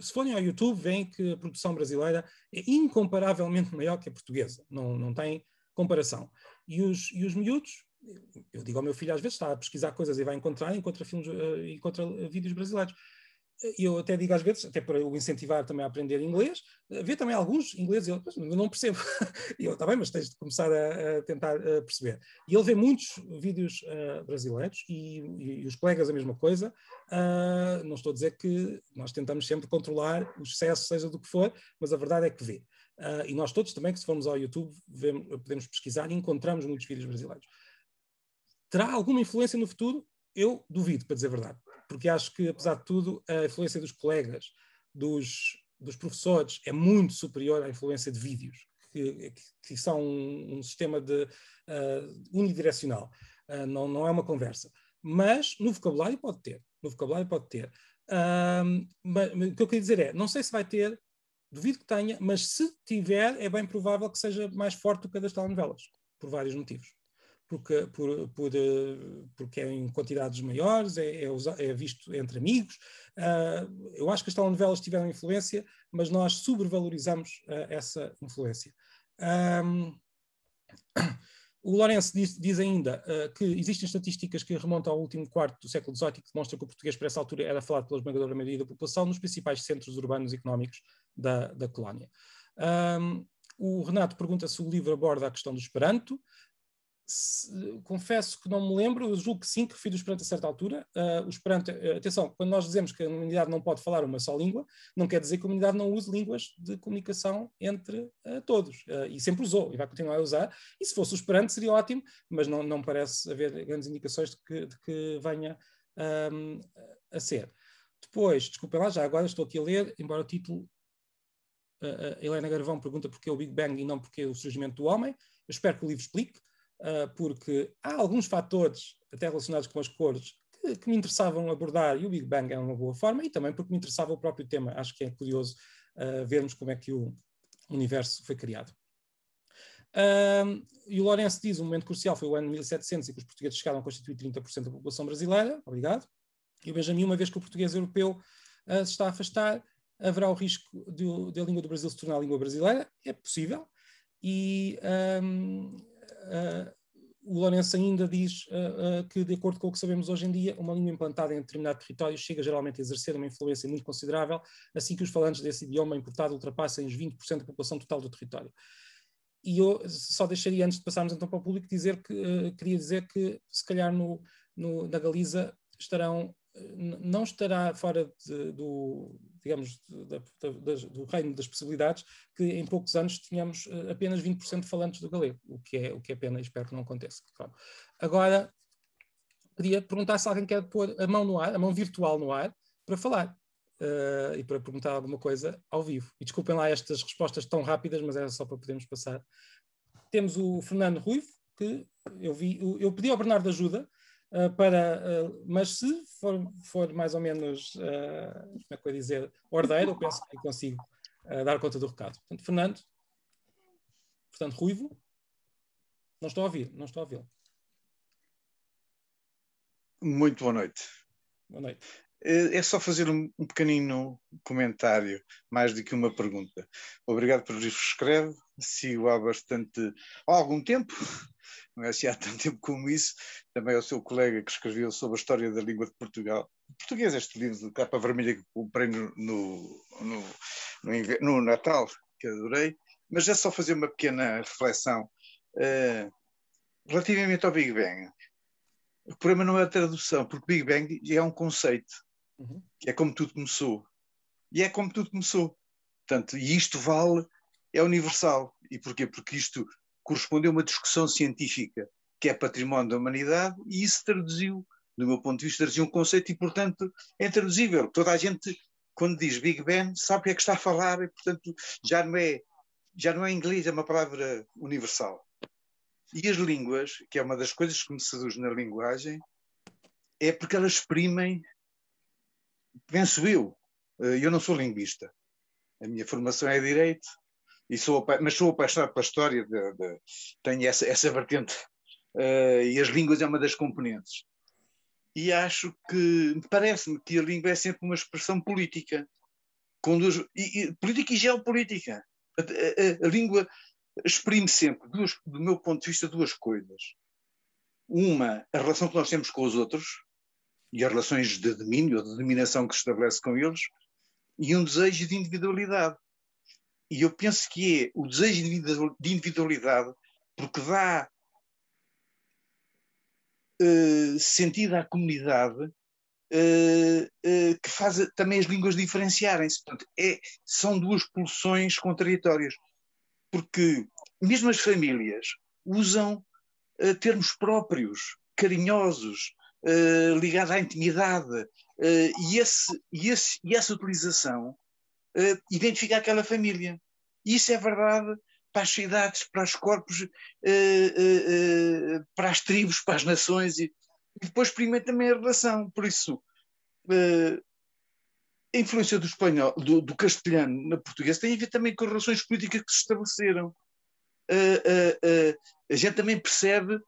Se forem ao YouTube, veem que a produção brasileira é incomparavelmente maior que a portuguesa. Não, não tem comparação. E os, e os miúdos, eu digo ao meu filho às vezes, está a pesquisar coisas e vai encontrar, encontra filmes, uh, encontra vídeos brasileiros eu até digo às vezes, até para o incentivar também a aprender inglês, vê também alguns ingleses, eu não percebo. eu, está bem, mas tens de começar a, a tentar a perceber. E ele vê muitos vídeos uh, brasileiros e, e, e, os colegas a mesma coisa. Uh, não estou a dizer que nós tentamos sempre controlar o excesso, seja do que for, mas a verdade é que vê. Uh, e nós todos também, que se formos ao YouTube, vemos, podemos pesquisar e encontramos muitos vídeos brasileiros. Terá alguma influência no futuro? Eu duvido, para dizer a verdade porque acho que, apesar de tudo, a influência dos colegas, dos, dos professores, é muito superior à influência de vídeos, que, que são um, um, sistema de, uh, unidirecional, uh, não, não é uma conversa. Mas no vocabulário pode ter, no vocabulário pode ter. Uh, mas, o que eu queria dizer é, não sei se vai ter, duvido que tenha, mas se tiver, é bem provável que seja mais forte do que a das telenovelas, por vários motivos porque, por, por, eh, porque é em quantidades maiores, é, é, é visto entre amigos. Uh, eu acho que as telenovelas tiveram influência, mas nós sobrevalorizamos uh, essa influência. Um, o Lourenço diz, diz ainda uh, que existem estatísticas que remontam ao último quarto do século XVIII que demonstram que o português, por essa altura, era falado pela esmagadora maioria da população nos principais centros urbanos e económicos da, da colónia. Um, o Renato pergunta se o livro aborda a questão do Esperanto confesso que não me lembro, eu julgo que sim, que refiro o Esperanto a certa altura. Uh, o Esperanto, uh, atenção, quando nós dizemos que a humanidade não pode falar uma só língua, não quer dizer que a humanidade não use línguas de comunicação entre uh, todos. e sempre usou e vai continuar a usar. E se fosse o Esperanto seria ótimo, mas não, não parece haver grandes indicações de que, de que venha um, a ser. Depois, desculpem lá, já agora estou aqui a ler, embora o título. Uh, Helena Garvão pergunta porquê o Big Bang e não porquê o surgimento do homem. Eu espero que o livro explique. Ah, porque há alguns fatores, até relacionados com as cores, que, que, me interessavam abordar, e o Big Bang é uma boa forma, e também porque me interessava o próprio tema. Acho que é curioso uh, vermos como é que o universo foi criado. Uh, e o Lourenço diz: um momento crucial foi o ano 1700 em que os portugueses chegaram a constituir 30% da população brasileira. Obrigado. E o Benjamin, uma vez que o português europeu uh, se está a afastar, haverá o risco de, de, a língua do Brasil se tornar a língua brasileira? É possível. E um, o Lourenço ainda diz uh, uh, que, de acordo com o que sabemos hoje em dia, uma língua implantada em determinado território chega geralmente a exercer uma influência muito considerável, assim que os falantes desse idioma importado ultrapassem os 20% da população total do território. E eu só deixaria, antes de passarmos então para o público, dizer que, uh, queria dizer que, se calhar, no, no, na Galiza estarão não estará fora de, do, digamos, do reino das possibilidades que em poucos anos tenhamos eh, apenas 20% de falantes do galego, o que é, o que é pena e espero que não aconteça. Agora, queria perguntar se alguém quer pôr a mão no ar, a mão virtual no ar, para falar. Uh, e para perguntar alguma coisa ao vivo. E desculpem lá estas respostas tão rápidas, mas era só para podermos passar. Temos o Fernando Ruivo, que eu vi, eu pedi ao Bernardo ajuda, para, uh, mas se for, for, mais ou menos, uh, como é que eu dizer, ordeiro, eu penso que consigo dar conta do recado. Portanto, Fernando, portanto, Ruivo, não estou a ouvir, não estou a ouvir. Muito boa noite. Boa noite. É só fazer um, um pequenino comentário, mais do que uma pergunta. Obrigado por escreve, sigo há bastante, há algum tempo, não é assim há tanto tempo como isso, também é o seu colega que escreveu sobre a história da língua de Portugal. Português, este livro de capa vermelha que comprei no, no, no, no, Natal, que adorei, mas é só fazer uma pequena reflexão. Uh, relativamente ao Big Bang, o problema não é a tradução, porque Big Bang é um conceito, uhum. é como tudo começou. E é como tudo começou. Portanto, e isto vale, é universal. E porquê? Porque isto correspondeu a uma discussão científica que é património da humanidade e isso traduziu, do meu ponto de vista, traduziu um conceito e, portanto, é intraduzível. Toda a gente, quando diz Big Ben, sabe o que é que está a falar e, portanto, já não é, já não é inglês, é uma palavra universal. E as línguas, que é uma das coisas que me seduz na linguagem, é porque elas exprimem, penso eu, eh, eu não sou linguista, a minha formação é direito, e sou, mas sou apaixonado pela história, de, de, tenho essa, essa vertente, uh, e as línguas é uma das componentes. E acho que, parece-me que a língua é sempre uma expressão política, com duas, e, e, política e geopolítica. A, a, a, língua exprime sempre, duas, do meu ponto de vista, duas coisas. Uma, a relação que nós temos com os outros, e as relações de domínio ou de dominação que se estabelece com eles, e um desejo de individualidade. E eu penso que é o desejo de individualidade porque dá uh, sentido à comunidade uh, uh, que faz também as línguas diferenciarem-se. Portanto, é, são duas pulsões contraditórias. Porque mesmo as famílias usam termos próprios, carinhosos, uh, ligada à intimidade. Uh, e, esse, e, esse, e essa utilização uh, identifica aquela família. Isso é verdade para as cidades, para os corpos, para as tribos, para as nações. E, e depois experimenta também a relação. Por isso, a influência do espanhol, do, do, castelhano na portuguesa tem a ver também com as relações políticas que se estabeleceram. a gente também percebe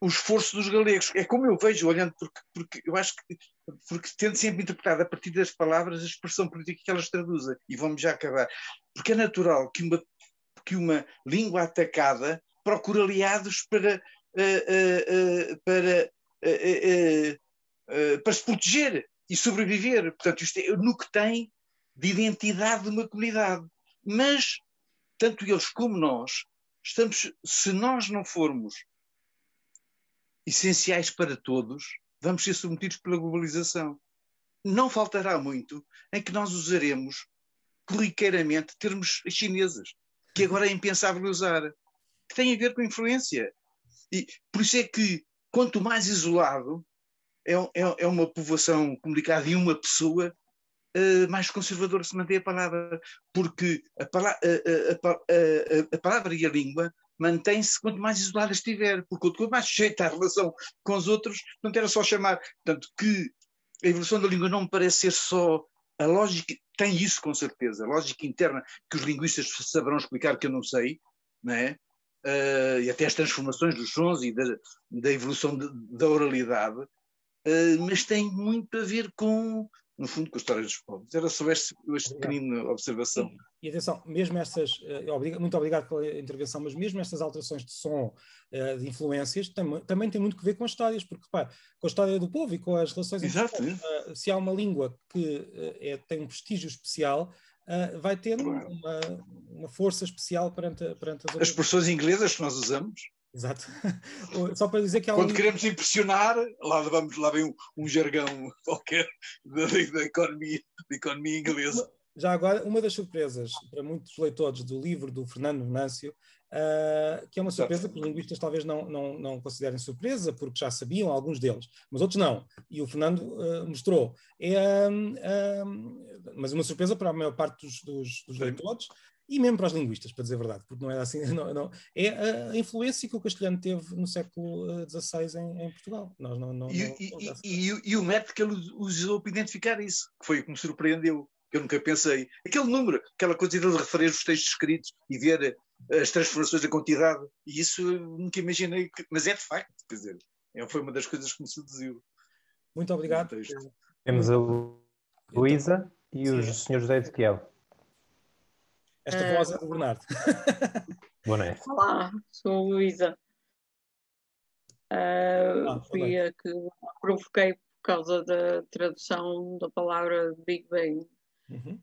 o esforço dos galegos. É como eu vejo, olhando, porque, porque eu acho que porque tendo sempre interpretado a partir das palavras a expressão política que elas traduzem. E vamos já acabar. Porque é natural que uma, que uma língua atacada procure aliados para, uh, uh, uh, para, para se proteger e sobreviver. Portanto, isto é no que tem de identidade de uma comunidade. Mas, tanto eles como nós, estamos, se nós não formos essenciais para todos, vamos ser submetidos pela globalização. Não faltará muito em que nós usaremos corriqueiramente termos chineses, que agora é impensável usar, que têm a ver com influência. E por isso é que, quanto mais isolado é, é, é uma povoação comunicada e uma pessoa, uh, mais conservador se mantém a palavra, porque a, a, a, a palavra e a língua mantém-se quanto mais isolada estiver, porque quanto mais sujeita à relação com os outros, não era só chamar. Portanto, que a evolução da língua não me parece ser só a lógica, tem isso com certeza, a lógica interna que os linguistas saberão explicar que eu não sei, não é? Uh, e até as transformações dos sons e da, da evolução de, da oralidade, uh, mas tem muito a ver com no fundo, com a história dos povos. Era só este, esta pequenina observação. E, e, atenção, mesmo estas, uh, muito obrigado pela intervenção, mas mesmo estas alterações de som, uh, de influências, tam, também tem muito que ver com as histórias, porque repare, com a história do povo e com as relações Exato, entre uh, se há uma língua que é, tem um prestígio especial, vai ter claro. uma, uma, força especial perante, perante as outras. As expressões inglesas que nós usamos Exato. Só para dizer que há Quando um... queremos impressionar, lá, vamos, lá vem um, um jargão qualquer da, da, economia, da economia inglesa. Já agora, uma das surpresas para muitos leitores do livro do Fernando Venâncio, uh, que é uma surpresa que os linguistas talvez não, não, não considerem surpresa, porque já sabiam alguns deles, mas outros não. E o Fernando uh, mostrou. É, uh, mas uma surpresa para a maior parte dos, dos, dos leitores, e mesmo para os linguistas, para dizer a verdade, porque não era assim, não, não, é a influência que o castelhano teve no século XVI em, em Portugal. Nós não, não, e, não, e, e, e, o método que ele usou para identificar isso, que foi o que me surpreendeu, que eu nunca pensei. Aquele número, aquela coisa de referir os textos escritos e ver as transformações da quantidade, e isso nunca imaginei, que, mas é de facto, quer dizer, é, foi uma das coisas que me seduziu. Muito obrigado. Temos a Luísa e o Sr. José Ezequiel. Esta uh, voz é do Bernardo. Boa noite. Olá, sou a Luísa. Uh, ah, fui a que provoquei por causa da tradução da palavra Big Bang. Uhum.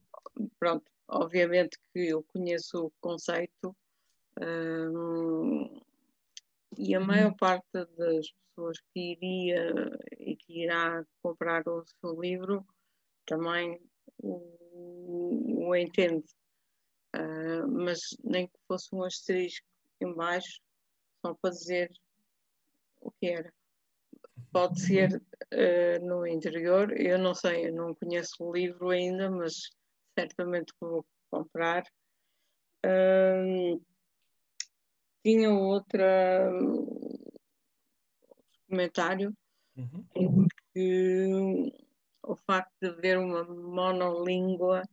Pronto, obviamente que eu conheço o conceito um, e a maior uhum. parte das pessoas que iria e que irá comprar o seu livro também o, o entende. Uh, mas nem que fosse um asterisco embaixo, só para dizer o que era. Pode ser uh, no interior, eu não sei, eu não conheço o livro ainda, mas certamente vou comprar. Uh, tinha outra comentário uhum. em que o facto de haver uma monolíngua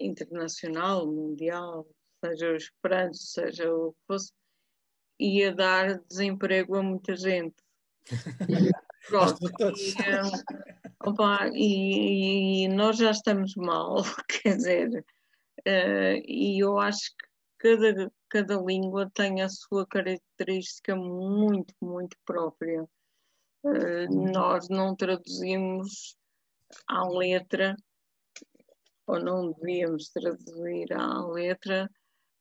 internacional, mundial, seja o Esperanto, seja o que fosse, ia dar desemprego a muita gente. Pronto, e, opa, e, e, nós já estamos mal, quer dizer, uh, e eu acho que cada, cada língua tem a sua característica muito, muito própria. Uh, nós não traduzimos à letra, ou não devíamos traduzir à letra,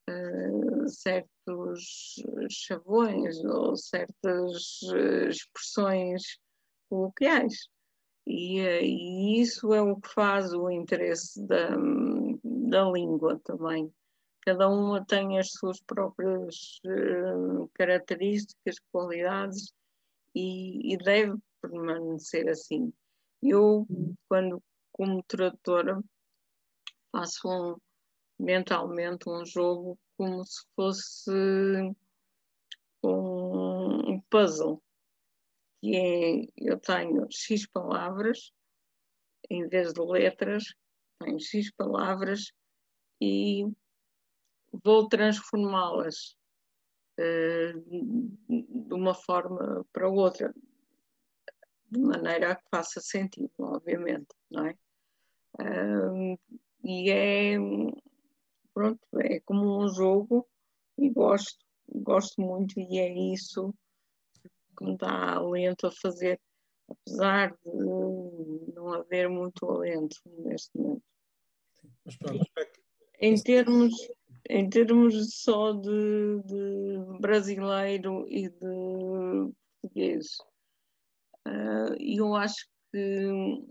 uh, certos chavões ou certas uh, expressões coloquiais. E, e, isso é o que faz o interesse da, da língua também. Cada uma tem as suas próprias uh, características, qualidades e, e, deve permanecer assim. Eu, quando como tradutora, faço um, mentalmente um jogo como se fosse um puzzle, que é, eu tenho X palavras, em vez de letras, tenho X palavras e vou transformá-las uh, de uma forma para outra, de maneira a que faça sentido, obviamente, não é? Uh, e é, pronto, é como um jogo e gosto, gosto muito e é isso que me dá alento a fazer, apesar de não haver muito alento neste momento. Mas pronto, em termos em termos só de, de brasileiro e de português, uh, eu acho que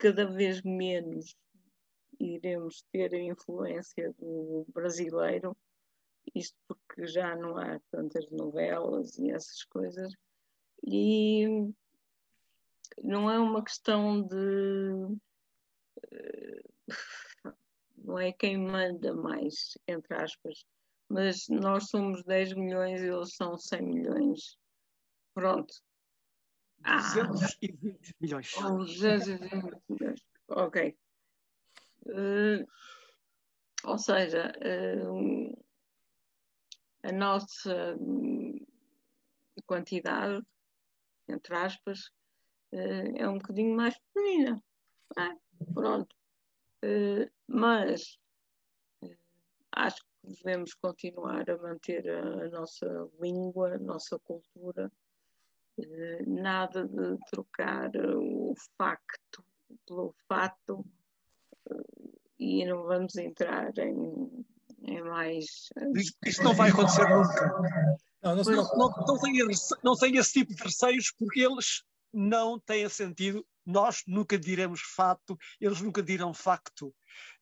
cada vez menos iremos ter a influência do brasileiro, isto porque já não há tantas novelas e essas coisas, e não é uma questão de eh, não é quem manda mais, entre aspas, mas nós somos 10 milhões e eles são 100 milhões. Pronto. Ah, 220 milhões. 220 milhões. Ok. Uh, ou seja, uh, a nossa quantidade, entre aspas, uh, é um bocadinho mais pequenina. Ah, pronto. Eh, mas acho que devemos continuar a manter a, nossa língua, a nossa cultura, nada de trocar o facto pelo fato e não vamos entrar em, em mais. Isto não vai acontecer nunca. Não, não, não, não, não, tem, não tem esse tipo de receios porque eles não têm sentido nós nunca diremos fato, eles nunca dirão facto.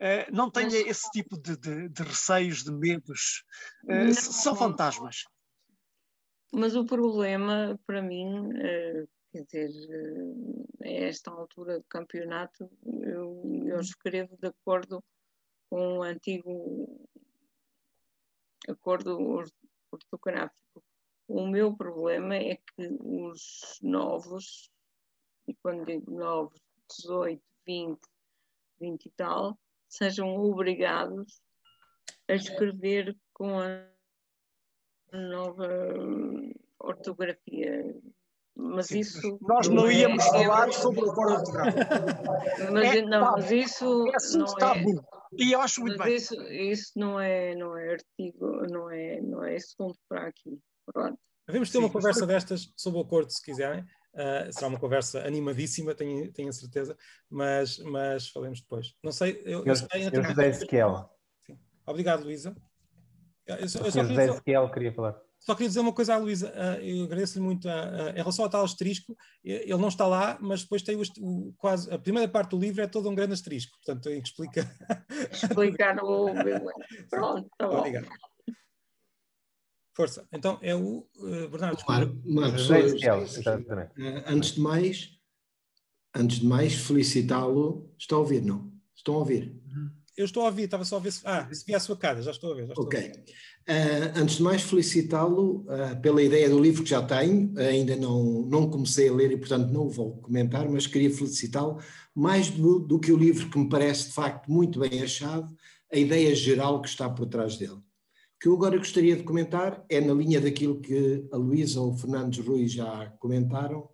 Uh, não tenha Mas... esse tipo de, de, de, receios, de medos. Uh, são fantasmas. Mas o problema, para mim, uh, quer dizer, a esta altura do campeonato, eu, eu escrevo de acordo com o antigo acordo ortográfico. O meu problema é que os novos e quando digo novos, 18, 20, 20 e tal, sejam obrigados a escrever com a nova ortografia. Mas Sim, isso. Nós não íamos é, falar é, sobre o acordo ortográfico. Mas, é, não, mas isso. É não tabu. É, e eu acho muito bem. Isso, isso não, é, não é artigo, não é, não é assunto para aqui. Pronto. Devemos ter Sim, uma conversa destas sobre o acordo, se quiserem. Uh, será uma conversa animadíssima, tenho, tenho a certeza, mas, mas falemos depois. Não sei, eu, eu, sei eu José Ezequiel. Obrigado, Luísa. Eu, eu, só José Ezequiel queria falar. Só queria dizer uma coisa à Luísa, uh, eu agradeço-lhe muito, uh, em relação ao tal asterisco, ele não está lá, mas depois tem o, o, quase, a primeira parte do livro é todo um grande asterisco, portanto tem que explicar. Explicar o... Pronto, tá bom. Obrigado. Força. Então é o uh, Bernardo. Claro, Marcos, uh, antes de mais, antes de mais, felicitá-lo. Está a ouvir, não? Estão a ouvir? Eu estou a ouvir, estava só a ver se. Ah, se via a sua cara, já estou a ver. Estou ok. A ver. Uh, antes de mais, felicitá-lo uh, pela ideia do livro que já tenho, ainda não, não comecei a ler e, portanto, não o vou comentar, mas queria felicitá-lo mais do, do que o livro que me parece de facto muito bem achado, a ideia geral que está por trás dele. O que eu agora gostaria de comentar é na linha daquilo que a Luísa ou o Fernandes Rui já comentaram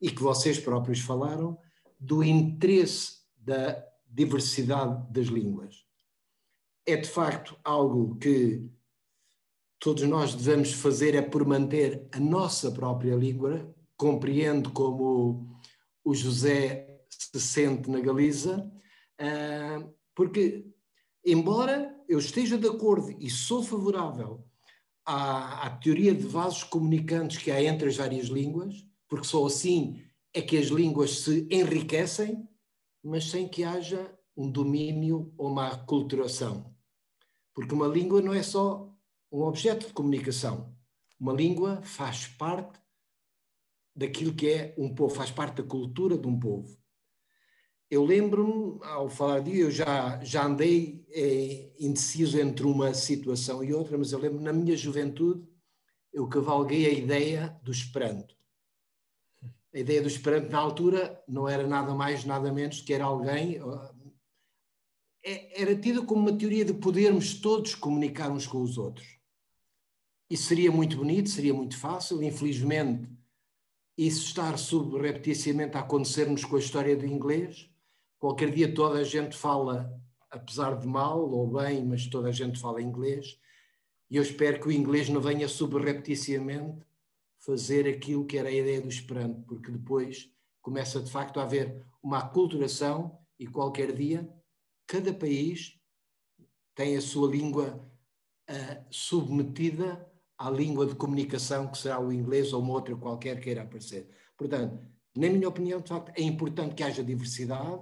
e que vocês próprios falaram, do interesse da diversidade das línguas. É de facto algo que todos nós devemos fazer é por manter a nossa própria língua. Compreendo como o José se sente na Galiza, ah, porque, embora eu esteja de acordo e sou favorável à, à teoria de vasos comunicantes que há entre as várias línguas, porque só assim é que as línguas se enriquecem, mas sem que haja um domínio ou uma aculturação. Porque uma língua não é só um objeto de comunicação. Uma língua faz parte daquilo que é um povo, faz parte da cultura de um povo. Eu lembro-me, ao falar disso, eu já, já andei é, indeciso entre uma situação e outra, mas eu lembro, na minha juventude, eu cavalguei a ideia do Esperanto. A ideia do Esperanto, na altura, não era nada mais, nada menos que era alguém é, era tida como uma teoria de podermos todos comunicar uns com os outros. Isso seria muito bonito, seria muito fácil, infelizmente, isso estar subrepticiamente a acontecer-nos com a história do inglês. Qualquer dia toda a gente fala, apesar de mal ou bem, mas toda a gente fala inglês. E eu espero que o inglês não venha subrepticiamente fazer aquilo que era a ideia do Esperanto, porque depois começa de facto a haver uma aculturação e qualquer dia cada país tem a sua língua uh, submetida à língua de comunicação que será o inglês ou uma outra qualquer queira aparecer. Portanto, na minha opinião, de facto, é importante que haja diversidade.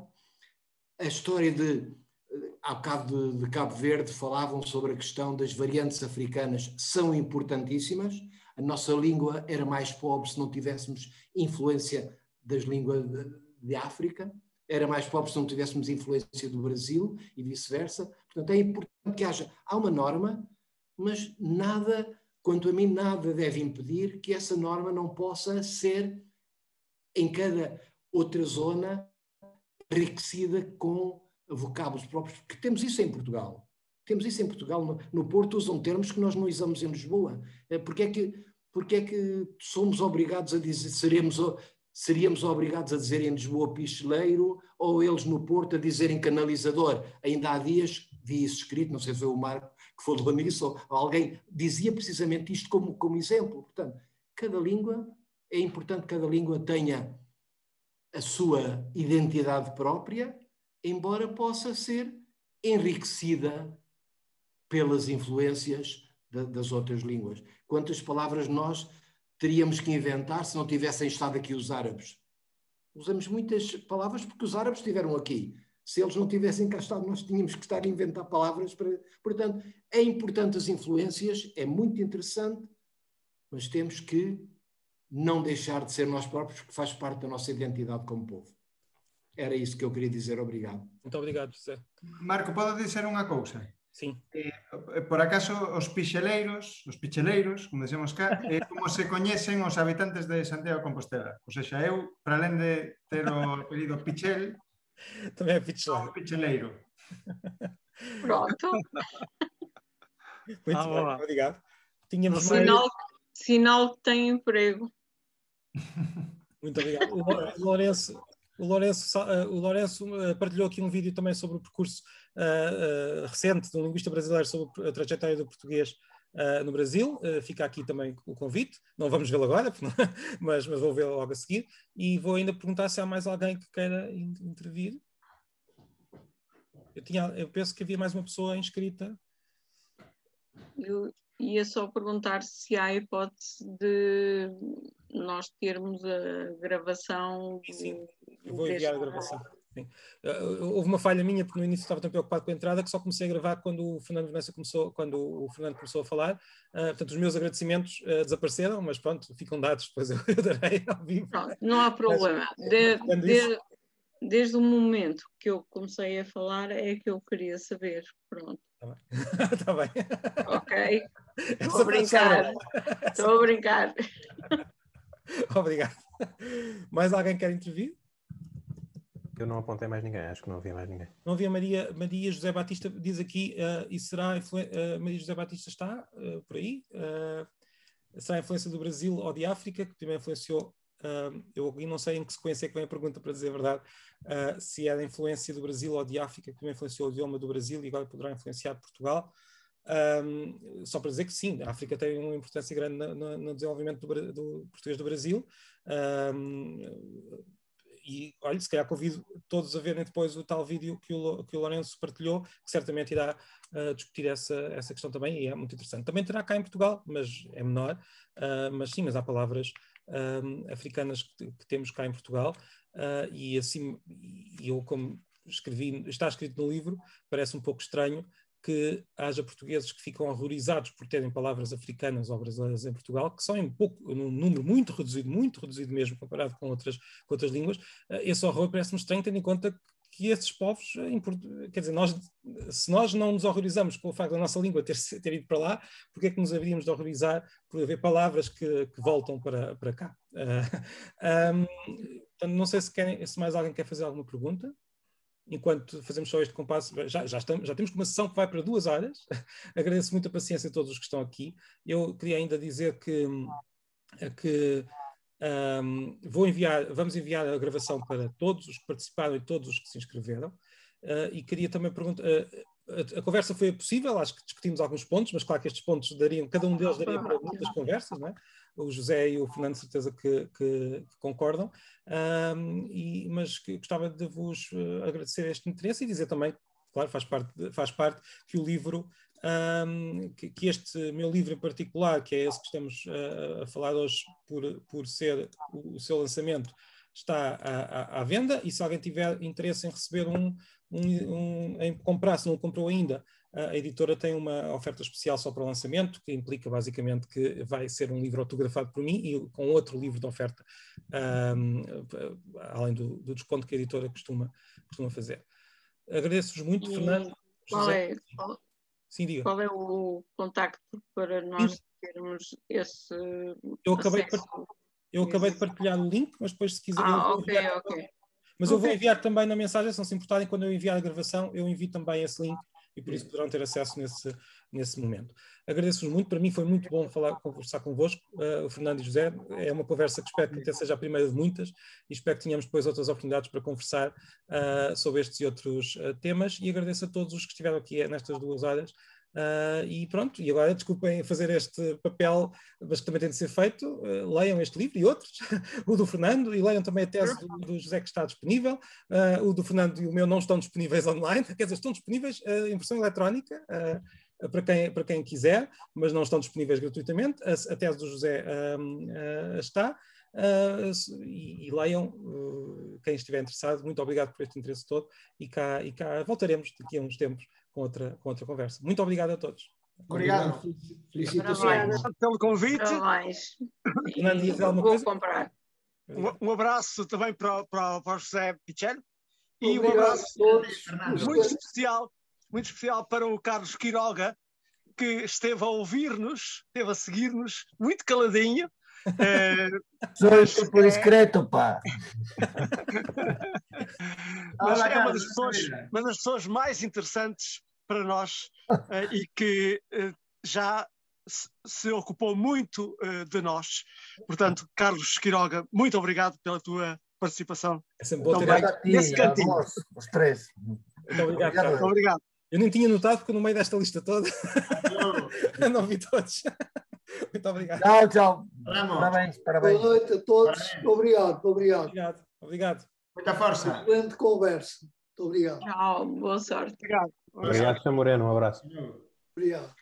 A história de, há bocado de, de Cabo Verde, falavam sobre a questão das variantes africanas, são importantíssimas. A nossa língua era mais pobre se não tivéssemos influência das línguas de, de África era mais pobre se não tivéssemos influência do Brasil e vice-versa. Portanto, é importante que haja. Há uma norma, mas nada, quanto a mim, nada deve impedir que essa norma não possa ser, em cada outra zona, enriquecida com vocábulos próprios, porque temos isso em Portugal. Temos isso em Portugal. No, no Porto usam termos que nós não usamos em Lisboa. É, porque é que porque é que somos obrigados a dizer, seremos, seríamos obrigados a dizer em Lisboa picheleiro ou eles no Porto a dizerem canalizador. Ainda há dias vi isso escrito, não sei se foi o Marco que falou nisso, ou alguém dizia precisamente isto como, como exemplo. Portanto, cada língua, é importante que cada língua tenha a sua identidade própria, embora possa ser enriquecida pelas influências das outras línguas. Quantas palavras nós teríamos que inventar se não tivessem estado aqui os árabes. Usamos muitas palavras porque os árabes estiveram aqui. Se eles não tivessem cá estado, nós tínhamos que estar a inventar palavras para. Portanto, é importante as influências, é muito interessante, mas temos que não deixar de ser nós próprios, porque faz parte da nossa identidade como povo. Era isso que eu queria dizer. Obrigado. Muito obrigado, José. Marco, podo dizer unha cousa? Sí. Eh, por acaso, os pixeleiros, os picheleiros, como decimos cá, é como se coñecen os habitantes de Santiago de Compostela. Ou seja, eu, para além de ter o apelido Pichel, tamén é picheleiro. picheleiro. Pronto. Muito ah, bem, obrigado. Tínhamos sinal, mais... sinal que tem emprego. Muito obrigado. O Lourenço, o Lourenço, uh, o Lourenço uh, partilhou aqui um vídeo também sobre o percurso uh, recente de um linguista brasileiro sobre a trajetória do português no Brasil. fica aqui também o convite. Não vamos vê-lo agora, mas, mas vou vê-lo logo a seguir. E vou ainda perguntar se há mais alguém que queira intervir. Eu, tinha, eu penso que havia mais uma pessoa inscrita. Eu ia só perguntar se há hipótese de nós termos a gravação. Sim, eu vou enviar a gravação. Sim. Uh, houve uma falha minha, porque no início estava tão preocupado com a entrada que só comecei a gravar quando o Fernando Vanessa começou, quando o Fernando começou a falar. Uh, portanto, os meus agradecimentos uh, desapareceram, mas pronto, ficam dados, depois eu, eu darei ao vivo. Não, não há problema. Mas, de, de, desde o momento que eu comecei a falar é que eu queria saber. Pronto. Está bem. Tá bem. ok. Estou a brincar. Estou a brincar. Obrigado. Mais alguém quer intervir? Eu não apontei mais ninguém, acho que não havia mais ninguém. Não havia Maria, Maria José Batista, diz aqui, uh, e será uh, Maria José Batista está uh, por aí? será a influência do Brasil ou de África, que também influenciou eu não sei em que sequência é que vem a pergunta, para dizer a verdade, se é da influência do Brasil ou de África que também influenciou o idioma do Brasil e agora poderá influenciar Portugal. Um, só para dizer que sim, a África tem uma importância grande no, no, no desenvolvimento do, do, português do Brasil. Um, e olha, se calhar convido todos a verem depois o tal vídeo que o, que o Lourenço partilhou, que certamente irá uh, discutir essa, essa questão também e é muito interessante. Também terá cá em Portugal, mas é menor, uh, mas sim, mas há palavras uh, africanas que, que, temos cá em Portugal e assim, e eu como escrevi, está escrito no livro, parece um pouco estranho que haja portugueses que ficam horrorizados por terem palavras africanas ou brasileiras em Portugal, que são em pouco, num número muito reduzido, muito reduzido mesmo, comparado com outras, com outras línguas. Eh, esse horror parece-me estranho, tendo em conta que esses povos, eh, quer dizer, nós, se nós não nos horrorizamos com o facto da nossa língua ter, ter ido para lá, porque é que nos haveríamos de horrorizar por haver palavras que, que voltam para, para cá? Uh, um, não sei se, querem, se mais alguém quer fazer alguma pergunta enquanto fazemos só este compasso, já, já, estamos, já temos uma sessão que vai para duas horas. Agradeço muito a paciência a todos os que estão aqui. Eu queria ainda dizer que, que um, vou enviar, vamos enviar a gravação para todos os que participaram e todos os que se inscreveram. Uh, e queria também perguntar. Uh, a, a, conversa foi possível, acho que discutimos alguns pontos, mas claro que estes pontos dariam, cada um deles daria para muitas conversas, não é? O José e o Fernando, certeza que, que, que concordam, um, e, mas que gostava de vos eh, agradecer este interesse e dizer também, claro, faz parte, faz parte que o livro, um, que, que, este meu livro em particular, que é esse que estamos a, a falar hoje por, por ser o, o seu lançamento, está à, venda. E se alguém tiver interesse em receber um, um, um em comprar, se não comprou ainda, a editora tem uma oferta especial só para o lançamento, que implica basicamente que vai ser um livro autografado por mim e com outro livro de oferta, um, além do, do, desconto que a editora costuma, costuma fazer. Agradeço-vos muito, e Fernando. Qual é, qual, Sim, diga. qual é o contacto para nós Isso. termos esse. Eu acabei, de, eu acabei de partilhar o link, mas depois, se quiser. Ah, ok, ok. Mas okay. eu vou enviar também na mensagem, se não se importarem, quando eu enviar a gravação, eu envio também esse link e por isso poderão ter acesso nesse, nesse momento. Agradeço-vos muito, para mim foi muito bom falar, conversar convosco, uh, o Fernando e José, é uma conversa que espero que até seja a primeira de muitas e espero que tenhamos depois outras oportunidades para conversar uh, sobre estes e outros uh, temas. E agradeço a todos os que estiveram aqui nestas duas horas Uh, e pronto, e agora desculpem fazer este papel, mas que também tem de ser feito. Uh, leiam este livro e outros, o do Fernando, e leiam também a tese do, do José que está disponível. Uh, o do Fernando e o meu não estão disponíveis online, quer dizer, estão disponíveis em versão eletrónica. para quem, para quem quiser, mas não estão disponíveis gratuitamente. A, a tese do José está. e, e, leiam quem estiver interessado. Muito obrigado por este interesse todo e cá, e cá voltaremos daqui a uns tempos com outra, com outra conversa. Muito obrigado a todos. Obrigado. Felicitações pelo convite. Parabéns. Fernando, diz alguma Vou coisa? comprar. Um, um abraço também para, para, para o José Pichel e um abraço muito especial, muito especial para o Carlos Quiroga, que esteve a ouvir-nos, esteve a seguir-nos, muito caladinho. É, Sou por discreto, pá. mas é uma das, pessoas, uma das pessoas mais interessantes para nós uh, e que uh, já se ocupou muito uh, de nós. Portanto, Carlos Quiroga, muito obrigado pela tua participação. É sempre bom também, ter nesse cantinho. Os três. Muito obrigado, Carlos. Muito obrigado. Eu nem tinha notado porque no meio desta lista toda não vi todos. Muito obrigado. Tchau, tchau. Parabéns, parabéns. Boa noite a todos. Parabéns. Obrigado, obrigado. Obrigado. Obrigado. Muita força. Excelente conversa. Muito obrigado. Tchau, boa sorte. Obrigado. Obrigado, Sr. Moreno. Um abraço. Obrigado.